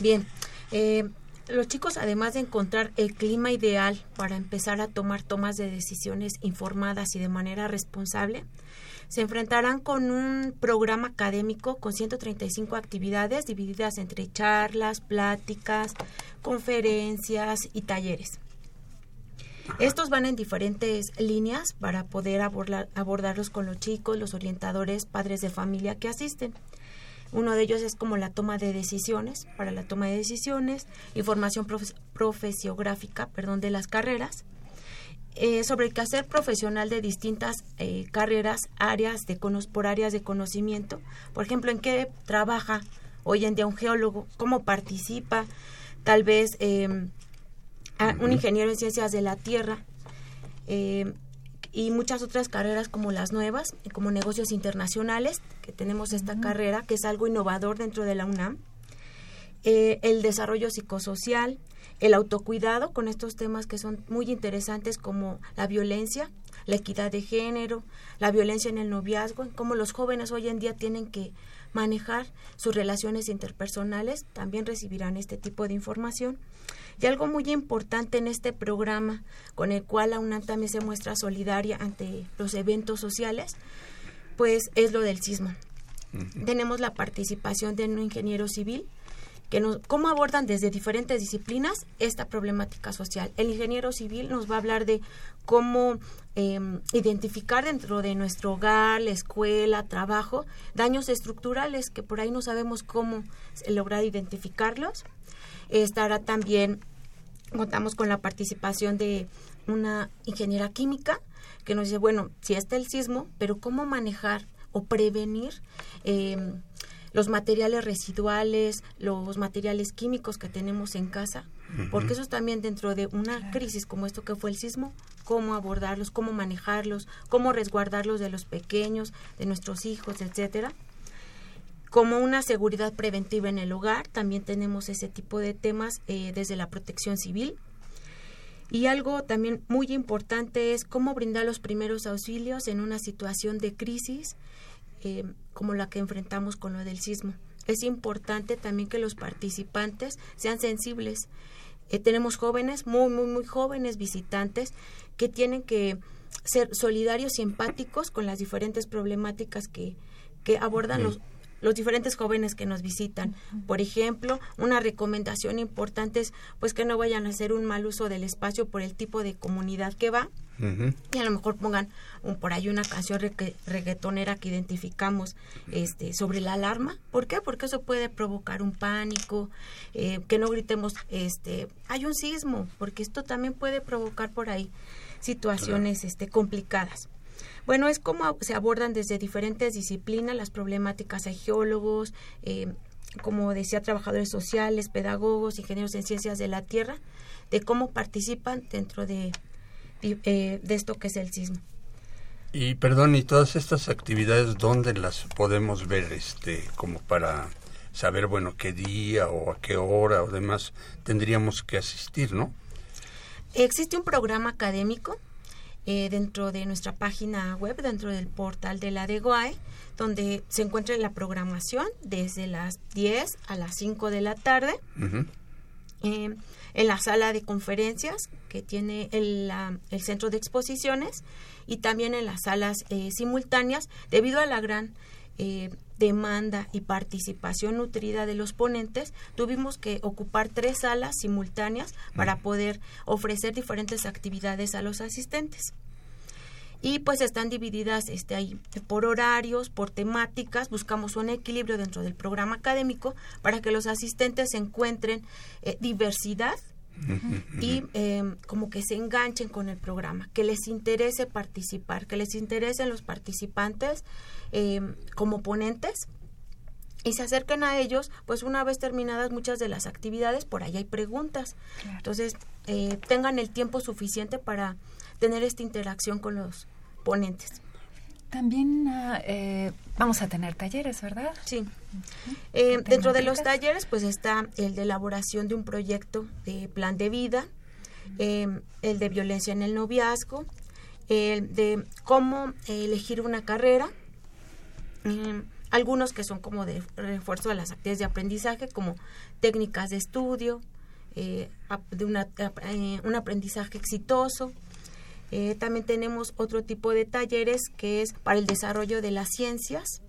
Bien, eh, los chicos además de encontrar el clima ideal para empezar a tomar tomas de decisiones informadas y de manera responsable, se enfrentarán con un programa académico con 135 actividades divididas entre charlas, pláticas, conferencias y talleres. Estos van en diferentes líneas para poder abordar, abordarlos con los chicos, los orientadores, padres de familia que asisten. Uno de ellos es como la toma de decisiones, para la toma de decisiones, información profesiográfica, perdón, de las carreras, eh, sobre el quehacer profesional de distintas eh, carreras, áreas de por áreas de conocimiento. Por ejemplo, en qué trabaja hoy en día un geólogo, cómo participa, tal vez un ingeniero en ciencias de la tierra em, y muchas otras carreras como las nuevas, como negocios internacionales, que tenemos esta carrera, que es algo innovador dentro de la UNAM, eh, el desarrollo psicosocial, el autocuidado con estos temas que son muy interesantes como la violencia, la equidad de género, la violencia en el noviazgo, cómo los jóvenes hoy en día tienen que manejar sus relaciones interpersonales, también recibirán este tipo de información. Y algo muy importante en este programa, con el cual la UNAM también se muestra solidaria ante los eventos sociales, pues es lo del sismo. Tenemos la participación de un ingeniero civil que nos, cómo abordan desde diferentes disciplinas esta problemática social. El ingeniero civil nos va a hablar de cómo em, identificar dentro de nuestro hogar, la escuela, trabajo, daños estructurales que por ahí no sabemos cómo lograr identificarlos. Estará también, contamos con la participación de una ingeniera química que nos dice, bueno, si está el sismo, pero cómo manejar o prevenir eh, los materiales residuales, los materiales químicos que tenemos en casa, porque eso es también dentro de una crisis como esto que fue el sismo, cómo abordarlos, cómo manejarlos, cómo resguardarlos de los pequeños, de nuestros hijos, etcétera. Como una seguridad preventiva en el hogar, también tenemos ese tipo de temas eh, desde la protección civil. Y algo también muy importante es cómo brindar los primeros auxilios en una situación de crisis eh, como la que enfrentamos con lo del sismo. Es importante también que los participantes sean sensibles. Eh, tenemos jóvenes, muy, muy, muy jóvenes visitantes que tienen que ser solidarios y empáticos con las diferentes problemáticas que, que abordan los, los diferentes jóvenes que nos visitan. Por ejemplo, una recomendación importante es pues que no vayan a hacer un mal uso del espacio por el tipo de comunidad que va y a lo mejor pongan un, por ahí una canción reggaetonera que identificamos este sobre la alarma. ¿Por qué? Porque eso puede provocar un pánico, eh, que no gritemos, este, hay un sismo, porque esto también puede provocar por ahí situaciones este, complicadas. Bueno, es como se abordan desde diferentes disciplinas las problemáticas a geólogos, eh, como decía, trabajadores sociales, pedagogos, ingenieros en ciencias de la tierra, de cómo participan dentro de, eh, de esto que es el sismo. Y perdón, ¿y todas estas actividades dónde las podemos ver este como para saber bueno qué día o a qué hora o demás tendríamos que asistir, ¿no? Existe un programa académico eh, dentro de nuestra página web, dentro del portal de la DEGOAE, donde se encuentra la programación desde las 10 a las 5 de la tarde. Eh, en la sala de conferencias que tiene el, el, centro de exposiciones y también en las salas eh, simultáneas debido a la gran demanda y participación nutrida de los ponentes, tuvimos que ocupar tres salas simultáneas para poder ofrecer diferentes actividades a los asistentes y pues están divididas este ahí por horarios, por temáticas, buscamos un equilibrio dentro del programa académico para que los asistentes encuentren eh, diversidad y em, como que se enganchen con el programa, que les interese participar, que les interesen los participantes em, como ponentes y se acerquen a ellos, pues una vez terminadas muchas de las actividades, por ahí hay preguntas. Entonces, eh, tengan el tiempo suficiente para tener esta interacción con los ponentes. También ah, eh, vamos a tener talleres, ¿verdad? Sí. Eh, dentro de los talleres, pues está el de elaboración de un proyecto de plan de vida, el de violencia en el noviazgo, el de cómo elegir una carrera, algunos que son como de refuerzo de las actividades de aprendizaje, como técnicas de estudio, eh, de un aprendizaje exitoso. Eh, también tenemos otro tipo de talleres que es para el desarrollo de las ciencias,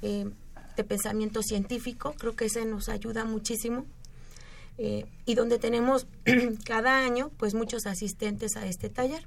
de pensamiento científico. Creo que ese nos ayuda muchísimo. y donde tenemos cada año pues muchos asistentes a este taller.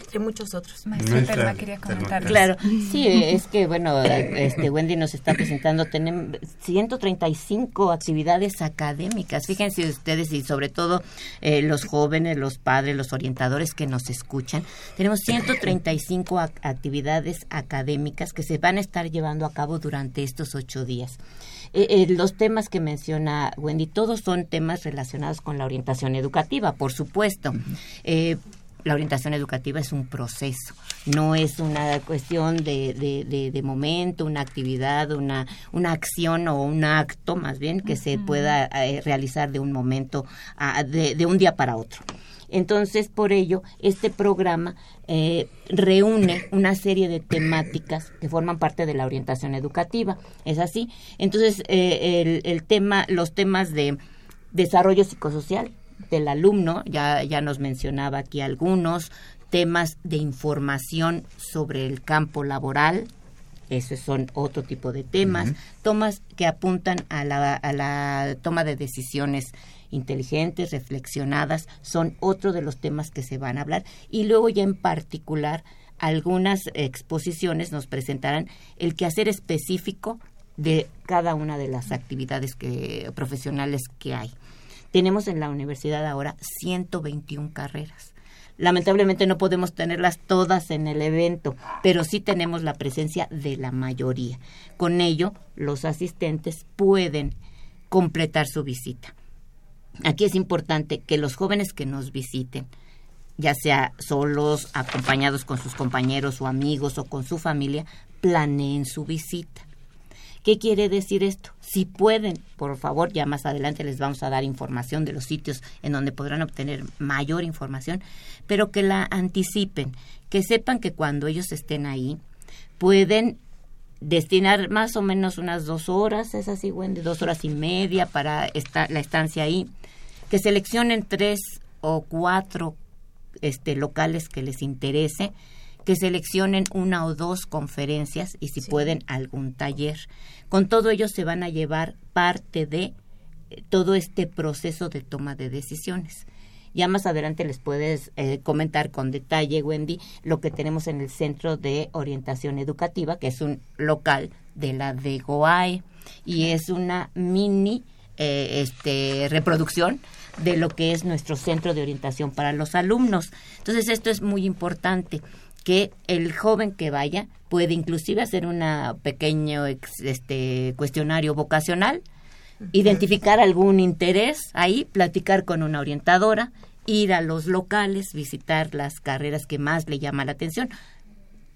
Entre muchos otros. Maestra quería comentar. Claro, sí, es que bueno, este Wendy nos está presentando tenemos 135 actividades académicas. Fíjense ustedes y sobre todo eh, los jóvenes, los padres, los orientadores que nos escuchan, tenemos 135 actividades académicas que se van a estar llevando a cabo durante estos ocho días. Eh, eh, los temas que menciona Wendy, todos son temas relacionados con la orientación educativa, por supuesto. Eh, la orientación educativa es un proceso, no es una cuestión de, de, momento, una actividad, una, una acción o un acto más bien que se pueda realizar de un momento, a, de, un día para otro. Entonces, por ello, este programa eh, reúne una serie de temáticas que forman parte de la orientación educativa. ¿Es así? Entonces, eh, el, el, tema, los temas de desarrollo psicosocial del alumno, ya, ya nos mencionaba aquí algunos, temas de información sobre el campo laboral, esos son otro tipo de temas, tomas que apuntan a la, a la toma de decisiones inteligentes, reflexionadas, son otro de los temas que se van a hablar. Y luego ya en particular, algunas exposiciones nos presentarán el quehacer específico de cada una de las actividades que, profesionales que hay. Tenemos en la universidad ahora 121 carreras. Lamentablemente no podemos tenerlas todas en el evento, pero sí tenemos la presencia de la mayoría. Con ello, los asistentes pueden completar su visita. Aquí es importante que los jóvenes que nos visiten, ya sea solos, acompañados con sus compañeros o amigos o con su familia, planeen su visita. ¿Qué quiere decir esto? Si pueden, por favor, ya más adelante les vamos a dar información de los sitios en donde podrán obtener mayor información, pero que la anticipen, que sepan que cuando ellos estén ahí, pueden destinar más o menos unas dos horas, es así, Wendy, dos horas y media para esta, la estancia ahí, que seleccionen tres o cuatro este, locales que les interese, que seleccionen una o dos conferencias y si pueden algún taller. Con todo ello se van a llevar parte de eh, todo este proceso de toma de decisiones. Ya más adelante les puedes eh, comentar con detalle, Wendy, lo que tenemos en el Centro de Orientación Educativa, que es un local de la DEGOAE y es una mini eh, este, reproducción de lo que es nuestro centro de orientación para los alumnos. Entonces esto es muy importante que el joven que vaya puede inclusive hacer un pequeño este, cuestionario vocacional, identificar algún interés ahí, platicar con una orientadora, ir a los locales, visitar las carreras que más le llama la atención.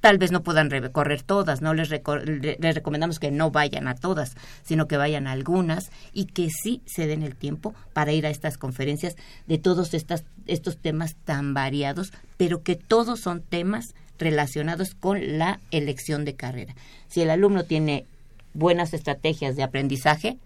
Tal vez no puedan recorrer todas, no les, les recomendamos que no vayan a todas, sino que vayan a algunas y que sí se den el tiempo para ir a estas conferencias de todos estas, estos temas tan variados, pero que todos son temas relacionados con la elección de carrera. Si el alumno tiene buenas estrategias de aprendizaje,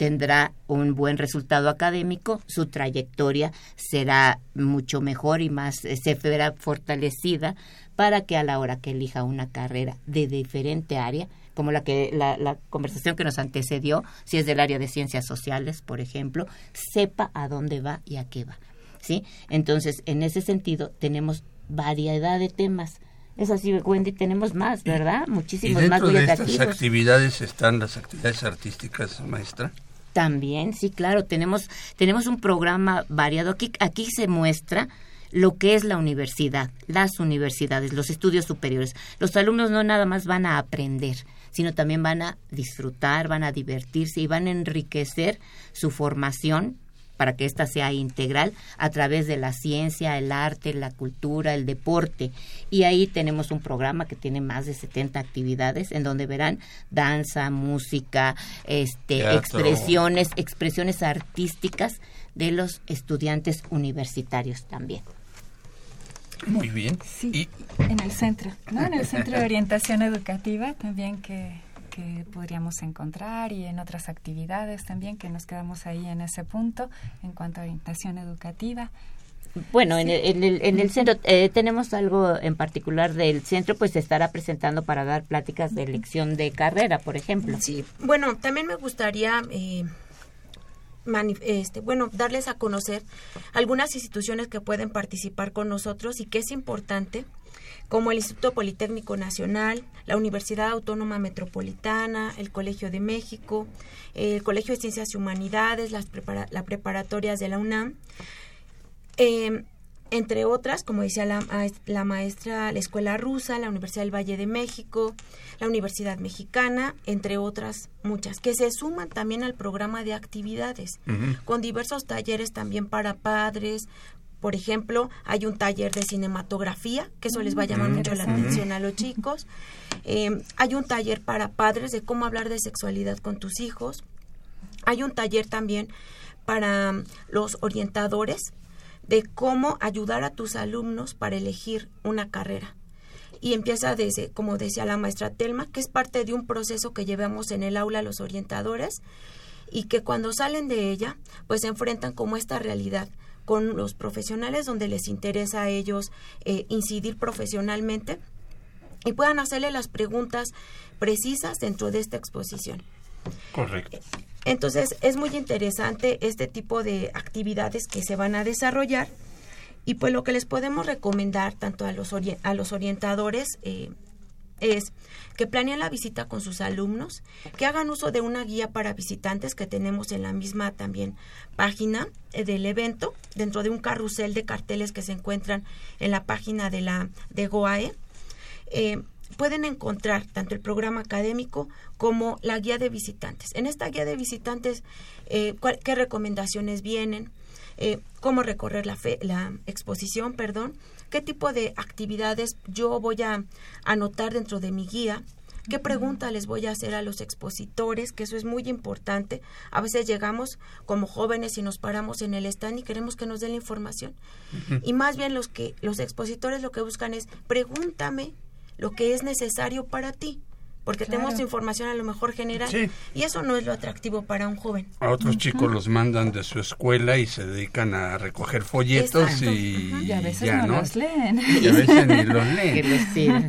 tendrá un buen resultado académico, su trayectoria será mucho mejor y más eh, se verá fortalecida para que a la hora que elija una carrera de diferente área, como la que la, conversación que nos antecedió, si es del área de ciencias sociales, por ejemplo, sepa a dónde va y a qué va. ¿Sí? Entonces, en ese sentido, tenemos variedad de temas. Es así, Wendy, tenemos más, ¿verdad? Muchísimos ¿Y más de estas actividades están las actividades artísticas, maestra? También, sí, claro, tenemos tenemos un programa variado. Aquí aquí se muestra lo que es la universidad, las universidades, los estudios superiores. Los alumnos no nada más van a aprender, sino también van a disfrutar, van a divertirse y van a enriquecer su formación para que ésta sea integral a través de la ciencia, el arte, la cultura, el deporte. Y ahí tenemos un programa que tiene más de 70 actividades en donde verán danza, música, este, expresiones, expresiones artísticas de los estudiantes universitarios también. Muy bien. Sí, en el centro, ¿no? En el Centro de Orientación Educativa también que, que podríamos encontrar y en otras actividades también que nos quedamos ahí en ese punto en cuanto a orientación educativa. Bueno, en, el, en, el, centro eh, tenemos algo en particular del centro, pues se estará presentando para dar pláticas de elección de carrera, por ejemplo. Sí, bueno, también me gustaría eh, este, bueno, darles a conocer algunas instituciones que pueden participar con nosotros y que es importante, como el Instituto Politécnico Nacional, la Universidad Autónoma Metropolitana, el Colegio de México, el Colegio de Ciencias y Humanidades, las las preparatorias de la UNAM. Eh, entre otras, como decía la, la, maestra, la Escuela Rusa, la Universidad del Valle de México, la Universidad Mexicana, entre otras muchas, que se suman también al programa de actividades, con diversos talleres también para padres. Por ejemplo, hay un taller de cinematografía, que eso les va a llamar mucho la atención a los chicos. Eh, hay un taller para padres de cómo hablar de sexualidad con tus hijos. Hay un taller también para los orientadores, de cómo ayudar a tus alumnos para elegir una carrera. Y empieza desde, como decía la maestra Telma, que es parte de un proceso que llevamos en el aula los orientadores y que cuando salen de ella, pues se enfrentan como esta realidad con los profesionales donde les interesa a ellos eh, incidir profesionalmente y puedan hacerle las preguntas precisas dentro de esta exposición. Correcto. Entonces es muy interesante este tipo de actividades que se van a desarrollar y pues lo que les podemos recomendar tanto a los, a los orientadores eh, es que planeen la visita con sus alumnos, que hagan uso de una guía para visitantes que tenemos en la misma también página eh, del evento, dentro de un carrusel de carteles que se encuentran en la página de la de GOAE. Eh, pueden encontrar tanto el programa académico como la guía de visitantes. En esta guía de visitantes, eh, qué recomendaciones vienen, eh, cómo recorrer la, la exposición, perdón, qué tipo de actividades yo voy a anotar dentro de mi guía, qué pregunta les voy a hacer a los expositores, que eso es muy importante. A veces llegamos como jóvenes y nos paramos en el stand y queremos que nos den la información. Y más bien los que los expositores lo que buscan es pregúntame lo que es necesario para ti porque tenemos información a lo mejor general y eso no es lo atractivo para un joven. A otros chicos los mandan de su escuela y se dedican a recoger folletos y, a veces no, los leen. Y a veces ni los leen.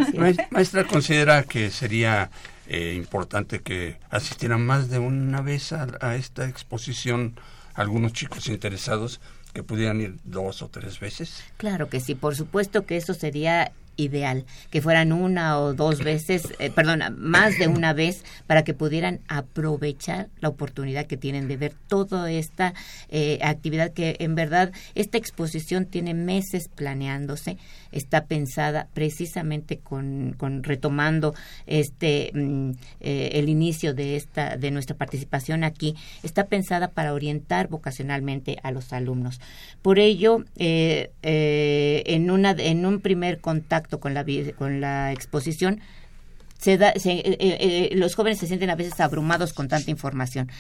Maestra considera que sería eh, importante que asistieran más de una vez a, a esta exposición algunos chicos interesados que pudieran ir dos o tres veces. Claro que sí, por supuesto que eso sería ideal, que fueran una o dos veces, eh, perdón, más de una vez, para que pudieran aprovechar la oportunidad que tienen de ver toda esta eh, actividad que en verdad esta exposición tiene meses planeándose, está pensada precisamente con, con retomando este mm, eh, el inicio de esta de nuestra participación aquí, está pensada para orientar vocacionalmente a los alumnos. Por ello, en una en un primer contacto con la, con la exposición, se da, se, eh, eh, eh, los jóvenes se sienten a veces abrumados con tanta información.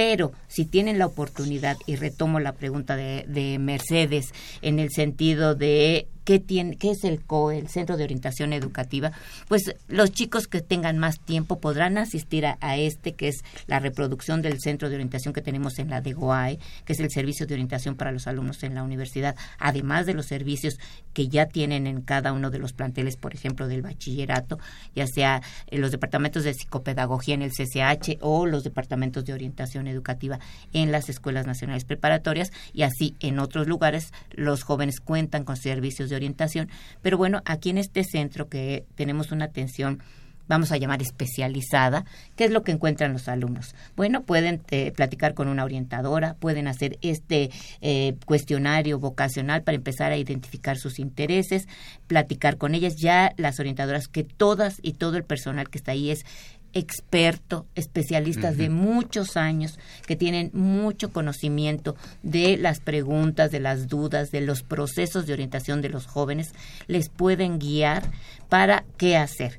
Pero si tienen la oportunidad, y retomo la pregunta de, de Mercedes, en el sentido de ¿Qué, tiene, ¿Qué es el COE, el Centro de Orientación Educativa? Pues los chicos que tengan más tiempo podrán asistir a, este, que es la reproducción del Centro de Orientación que tenemos en la DEGOAE, que es el Servicio de Orientación para los Alumnos en la Universidad, además de los servicios que ya tienen en cada uno de los planteles, por ejemplo, del bachillerato, ya sea en los departamentos de psicopedagogía en el CCH o los departamentos de orientación educativa en las escuelas nacionales preparatorias y así en otros lugares los jóvenes cuentan con servicios de orientación. Pero bueno, aquí en este centro que tenemos una atención vamos a llamar especializada, ¿qué es lo que encuentran los alumnos? Bueno, pueden eh, platicar con una orientadora, pueden hacer este eh, cuestionario vocacional para empezar a identificar sus intereses, platicar con ellas, ya las orientadoras que todas y todo el personal que está ahí es experto, especialistas de muchos años que tienen mucho conocimiento de las preguntas, de las dudas, de los procesos de orientación de los jóvenes, les pueden guiar para qué hacer.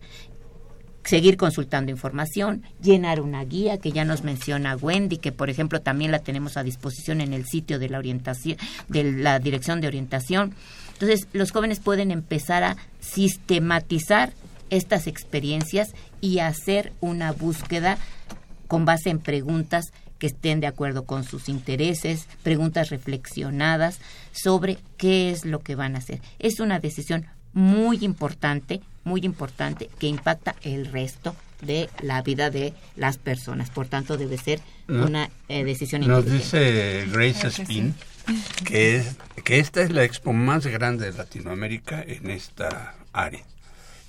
Seguir consultando información, llenar una guía que ya nos menciona Wendy, que por ejemplo también la tenemos a disposición en el sitio de la orientación, de la dirección de orientación. Entonces, los jóvenes pueden empezar a sistematizar estas experiencias y hacer una búsqueda con base en preguntas que estén de acuerdo con sus intereses, preguntas reflexionadas sobre qué es lo que van a hacer. Es una decisión muy importante, muy importante, que impacta el resto de la vida de las personas. Por tanto, debe ser No. una eh, decisión Nos inteligente. dice Grace Spin que, es, que esta es la expo más grande de Latinoamérica en esta área.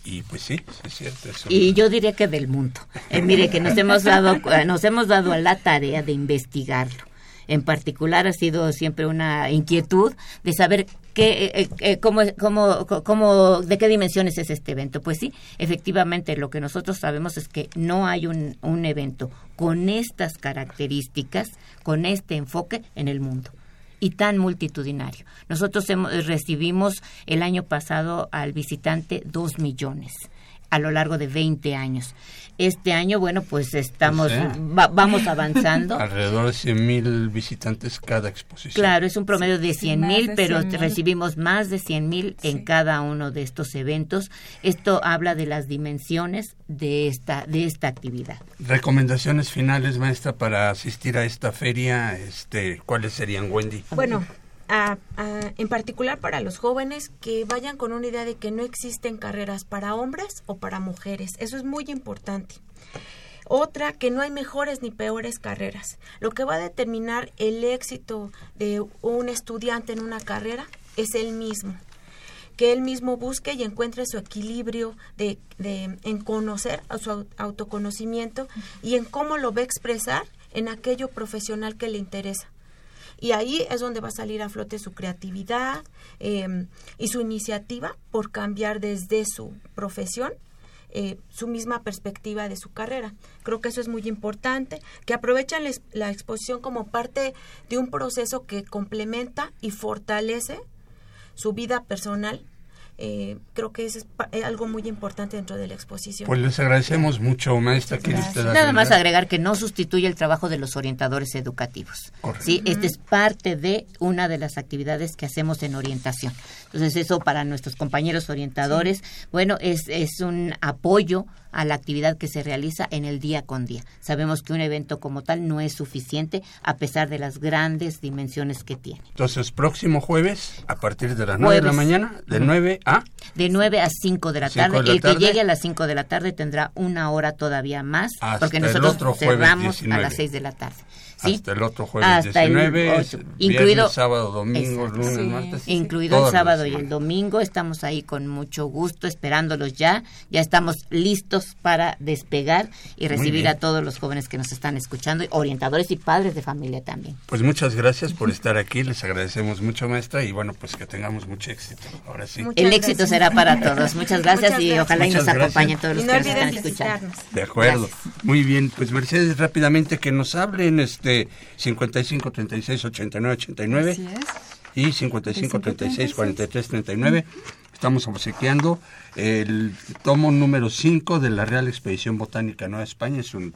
Y pues sí, es cierto. es un- Y yo diría que del mundo. Eh, mire que nos hemos dado eh, nos hemos dado a la tarea de investigarlo. En particular ha sido siempre una inquietud de saber qué, eh, eh, cómo, cómo, cómo, de qué dimensiones es este evento. Pues sí, efectivamente lo que nosotros sabemos es que no hay un, un evento con estas características, con este enfoque en el mundo y tan multitudinario. Nosotros hemos- recibimos el año pasado al visitante dos millones a lo largo de 20 años. Este año, bueno, pues estamos, O sea, va- vamos avanzando. Alrededor de 100 mil visitantes cada exposición. Claro, es un promedio de 100 más mil, pero 100,000. recibimos más de 100 mil en cada uno de estos eventos. Esto habla de las dimensiones de esta, de esta actividad. Recomendaciones finales, maestra, para asistir a esta feria, este, ¿cuáles serían, Wendy? Bueno, a- en particular para los jóvenes que vayan con una idea de que no existen carreras para hombres o para mujeres. Eso es muy importante. Otra, que no hay mejores ni peores carreras. Lo que va a determinar el éxito de un estudiante en una carrera es el mismo. Que él mismo busque y encuentre su equilibrio de, en conocer su au- autoconocimiento y en cómo lo va a expresar en aquello profesional que le interesa. Y ahí es donde va a salir a flote su creatividad eh, y su iniciativa por cambiar desde su profesión eh, su misma perspectiva de su carrera. Creo que eso es muy importante, que aprovechen la la exposición como parte de un proceso que complementa y fortalece su vida personal. Eh, creo que eso es pa- eh, algo muy importante dentro de la exposición. Pues les agradecemos mucho, maestra. ¿Quiere usted Nada más agregar? que no sustituye el trabajo de los orientadores educativos. Correcto. Sí, este es parte de una de las actividades que hacemos en orientación. Entonces eso para nuestros compañeros orientadores, bueno, es, es un apoyo a la actividad que se realiza en el día con día. Sabemos que un evento como tal no es suficiente a pesar de las grandes dimensiones que tiene. Entonces, próximo jueves, a partir de las 9 de la mañana, de Ujú. 9 a... De 9 a 5 de la tarde. de la el tarde. que llegue a las 5 de la tarde tendrá una hora todavía más, Hasta porque nosotros cerramos 19. a las 6 de la tarde. ¿Sí? Hasta el otro jueves Hasta el 19, ocho. viernes, incluido sábado, domingo, Exacto. lunes, Sí. martes. incluido el sábado y el domingo estamos ahí con mucho gusto esperándolos ya ya estamos listos para despegar y recibir a todos los jóvenes que nos están escuchando orientadores y padres de familia también Pues muchas gracias por estar aquí, les agradecemos mucho, maestra, y bueno, pues que tengamos mucho éxito. Ahora sí. el éxito será para todos muchas gracias Muchas y ojalá y nos acompañen todos los no que nos están escuchando. De acuerdo. Gracias. Muy bien, pues Mercedes, rápidamente que nos hablen este 55 36 89 89 Así es. y 55 36 43 39. Estamos obsequiando el tomo número 5 de la Real Expedición Botánica Nueva España. Es un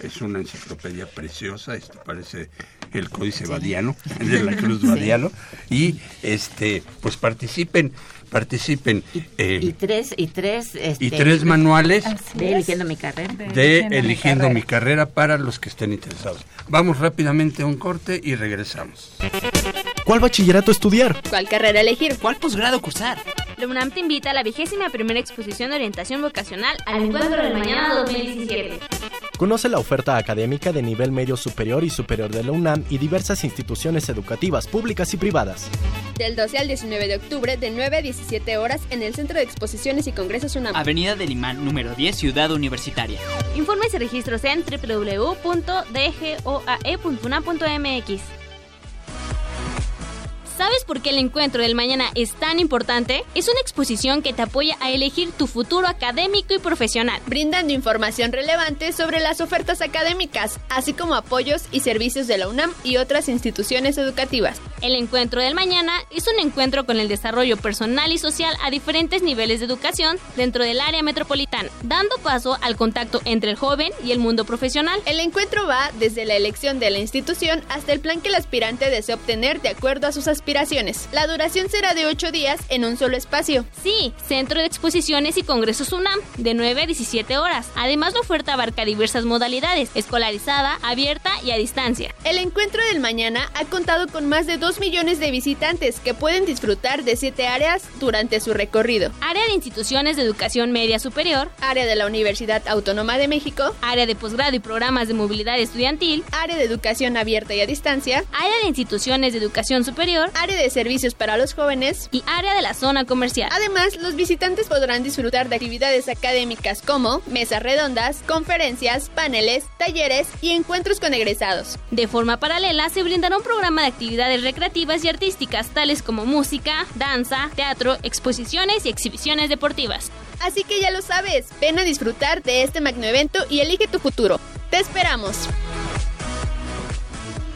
es una enciclopedia preciosa, esto parece el Códice Badiano, de la Cruz. Badiano. Y este pues participen, participen. eh, y tres y tres este, y tres manuales de eligiendo mi carrera de Eligiendo mi carrera para los que estén interesados. Vamos rápidamente a un corte y regresamos. ¿Cuál bachillerato estudiar? ¿Cuál carrera elegir? ¿Cuál posgrado cursar? La UNAM te invita a la vigésima primera exposición de orientación vocacional al Encuentro del Mañana 2017. Conoce la oferta académica de nivel medio superior y superior de la UNAM y diversas instituciones educativas públicas y privadas. Del 12 al 19 de octubre, de 9 a 17 horas, en el Centro de Exposiciones y Congresos UNAM. Avenida del Imán, número 10, Ciudad Universitaria. Informes y registros en www.dgoae.unam.mx. ¿Sabes por qué el encuentro del mañana es tan importante? Es una exposición que te apoya a elegir tu futuro académico y profesional. Brindando información relevante sobre las ofertas académicas, así como apoyos y servicios de la UNAM y otras instituciones educativas. El encuentro del mañana es un encuentro con el desarrollo personal y social a diferentes niveles de educación dentro del área metropolitana, dando paso al contacto entre el joven y el mundo profesional. El encuentro va desde la elección de la institución hasta el plan que el aspirante desea obtener de acuerdo a sus aspiraciones. Aspiraciones. La duración será de 8 días en un solo espacio. Sí, Centro de Exposiciones y Congresos UNAM, de 9 a 17 horas. Además, la oferta abarca diversas modalidades, escolarizada, abierta y a distancia. El encuentro del mañana ha contado con más de 2 millones de visitantes que pueden disfrutar de 7 áreas durante su recorrido. Área de instituciones de educación media superior, área de la Universidad Autónoma de México, área de posgrado y programas de movilidad estudiantil, área de educación abierta y a distancia, área de instituciones de educación superior, área de servicios para los jóvenes y área de la zona comercial. Además, los visitantes podrán disfrutar de actividades académicas como mesas redondas, conferencias, paneles, talleres y encuentros con egresados. De forma paralela, se brindará un programa de actividades recreativas y artísticas tales como música, danza, teatro, exposiciones y exhibiciones deportivas. Así que ya lo sabes, ven a disfrutar de este magno evento y elige tu futuro. Te esperamos.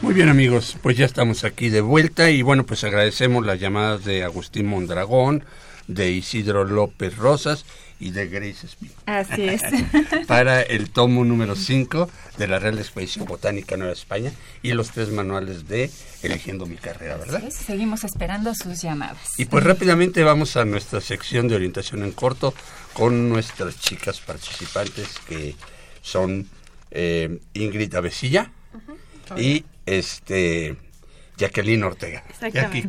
Muy bien amigos, pues ya estamos aquí de vuelta y bueno, pues agradecemos las llamadas de Agustín Mondragón, de Isidro López Rosas y de Grace Smith. Así es. Para el tomo número 5 de la Real Expedición Botánica Nueva España y los tres manuales de Eligiendo mi carrera, ¿verdad? Sí, seguimos esperando sus llamadas. Y pues rápidamente vamos a nuestra sección de orientación en corto con nuestras chicas participantes que son eh, Ingrid Avesilla y este Jacqueline Ortega.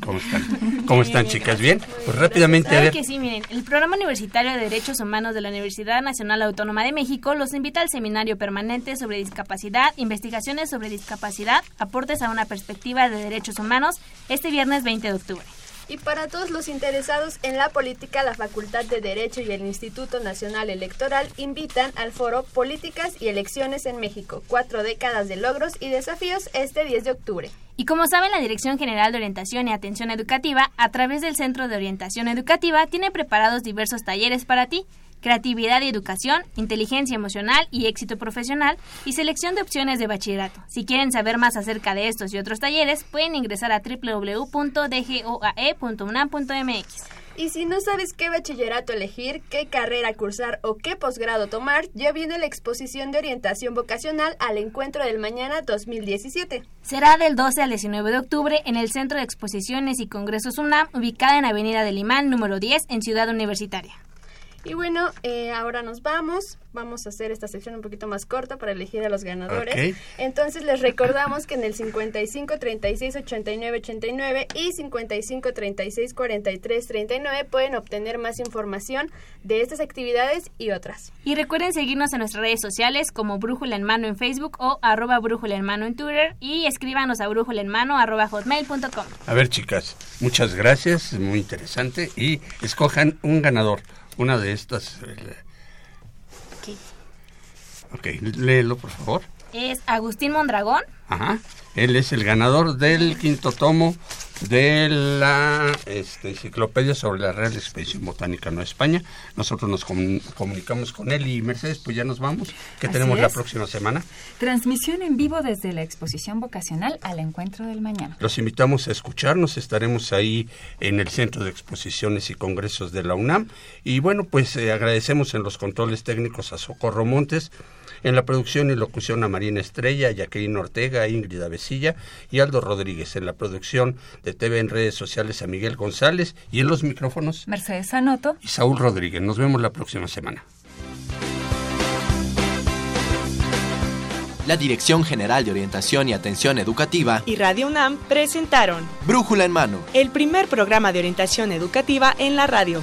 ¿cómo están? ¿Cómo están, chicas? ¿Bien? Pues rápidamente, a ver. que sí, miren, el Programa Universitario de Derechos Humanos de la Universidad Nacional Autónoma de México los invita al Seminario Permanente sobre Discapacidad, Investigaciones sobre Discapacidad, Aportes a una Perspectiva de Derechos Humanos, este viernes 20 de octubre. Y para todos los interesados en la política, la Facultad de Derecho y el Instituto Nacional Electoral invitan al foro Políticas y Elecciones en México, cuatro décadas de logros y desafíos este 10 de octubre. Y como saben, la Dirección General de Orientación y Atención Educativa, a través del Centro de Orientación Educativa, tiene preparados diversos talleres para ti. Creatividad y educación, inteligencia emocional y éxito profesional y selección de opciones de bachillerato. Si quieren saber más acerca de estos y otros talleres, pueden ingresar a www.dgoae.unam.mx. Y si no sabes qué bachillerato elegir, qué carrera cursar o qué posgrado tomar, ya viene la exposición de orientación vocacional al Encuentro del Mañana 2017. Será del 12 al 19 de octubre en el Centro de Exposiciones y Congresos UNAM, ubicada en Avenida del Imán, número 10, en Ciudad Universitaria. Y bueno, eh, ahora nos vamos. Vamos a hacer esta sección un poquito más corta para elegir a los ganadores. Entonces les recordamos que en el 55 36 89 89 y 55 36 43 39 pueden obtener más información de estas actividades y otras. Y recuerden seguirnos en nuestras redes sociales como Brújula en Mano en Facebook o arroba Brújula en Mano en Twitter y escríbanos a brújula en mano arroba hotmail.com. A ver, chicas, muchas gracias, muy interesante. Y escojan un ganador, una de estas. eh, Ok, léelo, por favor. Es Agustín Mondragón. Ajá. Él es el ganador del quinto tomo de la este, enciclopedia sobre la Real Expedición Botánica Nueva España. Nosotros nos comun- comunicamos con él y Mercedes, pues ya nos vamos. ¿Qué Así tenemos la es. próxima semana? Transmisión en vivo desde la exposición vocacional al encuentro del mañana. Los invitamos a escucharnos, estaremos ahí en el Centro de Exposiciones y Congresos de la UNAM. Y bueno, pues eh, agradecemos en los controles técnicos a Socorro Montes, en la producción y locución a Marina Estrella, a Jacqueline Ortega, Ingrid Avesilla y Aldo Rodríguez, en la producción de TV en redes sociales a Miguel González y en los micrófonos Mercedes Anoto. y Saúl Rodríguez. Nos vemos la próxima semana. La Dirección General de Orientación y Atención Educativa y Radio UNAM presentaron Brújula en Mano. el primer programa de orientación educativa en la radio.